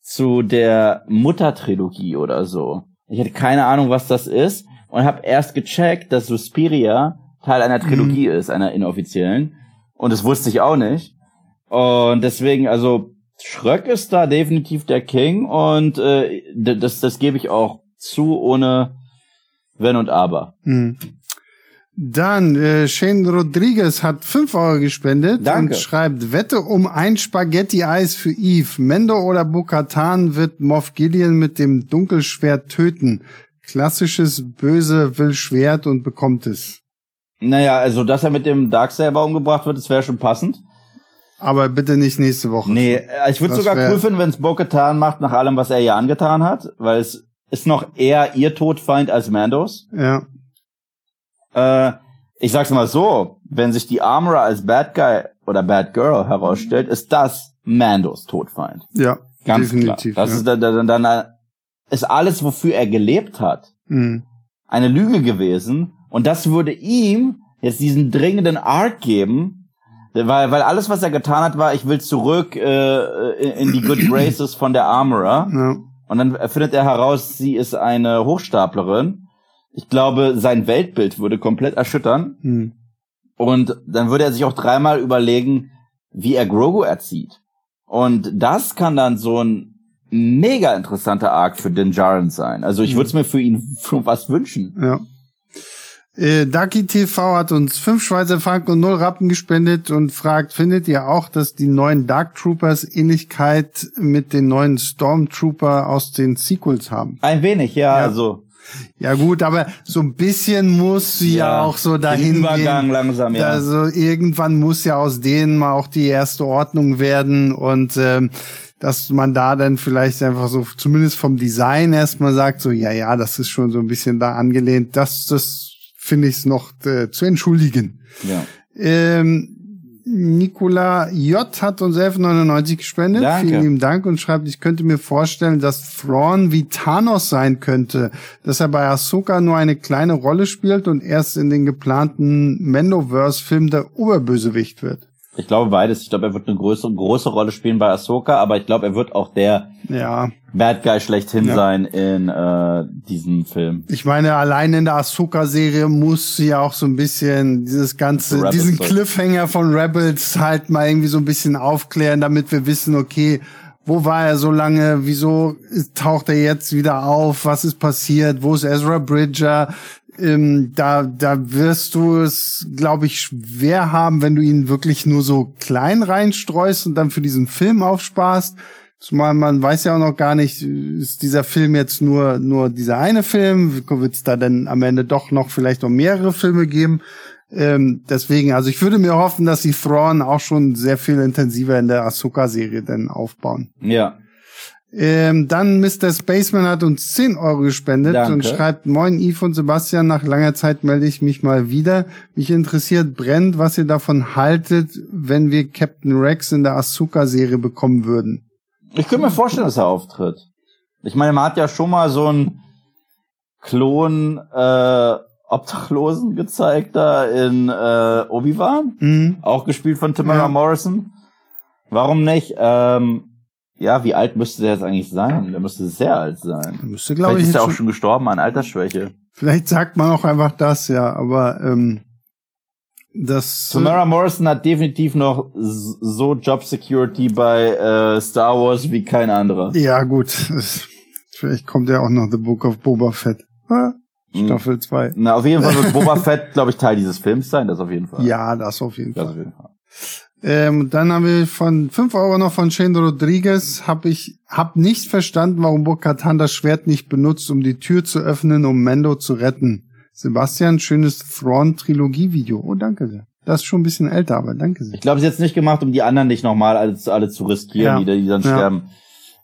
zu der Muttertrilogie oder so. Ich hatte keine Ahnung, was das ist und habe erst gecheckt, dass Suspiria Teil einer Trilogie ist, einer inoffiziellen. Und das wusste ich auch nicht. Und deswegen, also Schröck ist da definitiv der King und äh, das, das gebe ich auch zu, ohne Wenn und Aber. Mhm. Dann, äh, Shane Rodriguez hat 5 Euro gespendet Danke. und schreibt, Wette um ein Spaghetti-Eis für Eve. Mendo oder Bokatan wird Moff Gideon mit dem Dunkelschwert töten. Klassisches Böse will Schwert und bekommt es. Naja, also dass er mit dem Darksaber umgebracht wird, das wäre schon passend. Aber bitte nicht nächste Woche. Nee, äh, ich würde sogar cool finden, wenn es Bo-Katan macht, nach allem, was er ihr angetan hat, weil es ist noch eher ihr Todfeind als Mandos. Ja. Äh, ich sag's mal so, wenn sich die Armorer als Bad Guy oder Bad Girl herausstellt, ist das Mandos Todfeind. Ja. Ganz definitiv. klar. Das ja. ist dann, dann, dann äh, ist alles, wofür er gelebt hat, Mhm. eine Lüge gewesen. Und das würde ihm jetzt diesen dringenden Arc geben, weil, weil alles, was er getan hat, war, ich will zurück äh, in, in die Good Graces von der Armorer. ja. Und dann findet er heraus, sie ist eine Hochstaplerin. Ich glaube, sein Weltbild würde komplett erschüttern. Mhm. Und dann würde er sich auch dreimal überlegen, wie er Grogu erzieht. Und das kann dann so ein mega interessanter Arc für Din Djarin sein. Also ich würde es mir für ihn schon was wünschen. Ja. Äh, Daki TV hat uns fünf Schweizer Franken und null Rappen gespendet und fragt, findet ihr auch, dass die neuen Dark Troopers Ähnlichkeit mit den neuen Stormtrooper aus den Sequels haben? Ein wenig, ja, Ja. also Ja gut, aber so ein bisschen muss sie ja, auch so dahin Übergang gehen. langsam, ja. Also irgendwann muss ja aus denen mal auch die erste Ordnung werden und ähm, dass man da dann vielleicht einfach so zumindest vom Design erstmal sagt, so ja, ja, das ist schon so ein bisschen da angelehnt. Das, das finde ich noch äh, zu entschuldigen. ja. Ähm, Nicola J. hat uns 11,99 gespendet. Danke. Vielen lieben Dank und schreibt, ich könnte mir vorstellen, dass Thrawn wie Thanos sein könnte, dass er bei Ahsoka nur eine kleine Rolle spielt und erst in den geplanten Mandoverse-Film der Oberbösewicht wird. Ich glaube beides. Ich glaube, er wird eine größere, große Rolle spielen bei Ahsoka, aber ich glaube, er wird auch der Ja, Bad Guy schlechthin Ja. sein in äh, diesem Film. ich meine, allein in der Ahsoka-Serie muss sie ja auch so ein bisschen dieses ganze, Rebels diesen. Cliffhanger von Rebels halt mal irgendwie so ein bisschen aufklären, damit wir wissen, okay, wo war er so lange? Wieso taucht er jetzt wieder auf? Was ist passiert? Wo ist Ezra Bridger? Ähm, da, da wirst du es, glaube ich, schwer haben, wenn du ihn wirklich nur so klein reinstreust und dann für diesen Film aufsparst. Zumal man weiß ja auch noch gar nicht, ist dieser Film jetzt nur, nur dieser eine Film? Wird es da denn am Ende doch noch vielleicht noch mehrere Filme geben? Ähm, deswegen, also ich würde mir hoffen, dass die Thrawn auch schon sehr viel intensiver in der Ahsoka-Serie dann aufbauen. Ja. Ähm, dann Mr. Spaceman hat uns 10 Euro gespendet Danke. und schreibt, Moin Yves und Sebastian, nach langer Zeit melde ich mich mal wieder. Mich interessiert brennend, was ihr davon haltet, wenn wir Captain Rex in der Ahsoka-Serie bekommen würden. Ich könnte mir vorstellen, dass er auftritt. Ich meine, man hat ja schon mal so einen Klon äh, Obdachlosen gezeigt da in äh, Obi-Wan, Mhm. auch gespielt von Tamara Ja. Morrison. Warum nicht? Ähm, ja, wie alt müsste der jetzt eigentlich sein? Der müsste sehr alt sein. Müsste, glaube Vielleicht ich, ist er auch schon, gestorben an Altersschwäche. vielleicht sagt man auch einfach das, ja, aber ähm, das Tamara Morrison hat definitiv noch so Job Security bei äh, Star Wars wie kein anderer. Ja, gut. Vielleicht kommt ja auch noch The Book of Boba Fett. Ah, Mhm. Staffel 2. Na, auf jeden Fall wird Boba Fett, glaube ich, Teil dieses Films sein, das auf jeden Fall. Ja, das auf jeden Das Fall. auf jeden Fall. Ähm, dann haben wir von 5 Euro noch von Shane Rodriguez. Hab ich hab nicht verstanden, warum Bo-Katan das Schwert nicht benutzt, um die Tür zu öffnen, um Mando zu retten. Sebastian, schönes Thrawn-Trilogie-Video. Oh, danke sehr. Das ist schon ein bisschen älter, aber danke sehr. Ich glaube, sie ist jetzt nicht gemacht, um die anderen nicht nochmal alle, zu- alle zu riskieren, Ja. die, die dann Ja. sterben.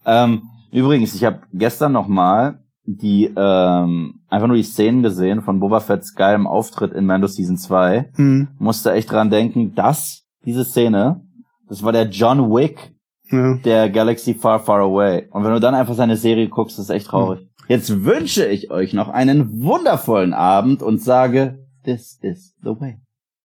Ähm, übrigens, ich habe gestern nochmal die ähm, einfach nur die Szenen gesehen von Boba Fett's geilem Auftritt in Mando Season 2. Hm, Musste echt dran denken, dass diese Szene, das war der John Wick ja. der Galaxy Far Far Away. Und wenn du dann einfach seine Serie guckst, ist echt traurig. Jetzt wünsche ich euch noch einen wundervollen Abend und sage, this is the way.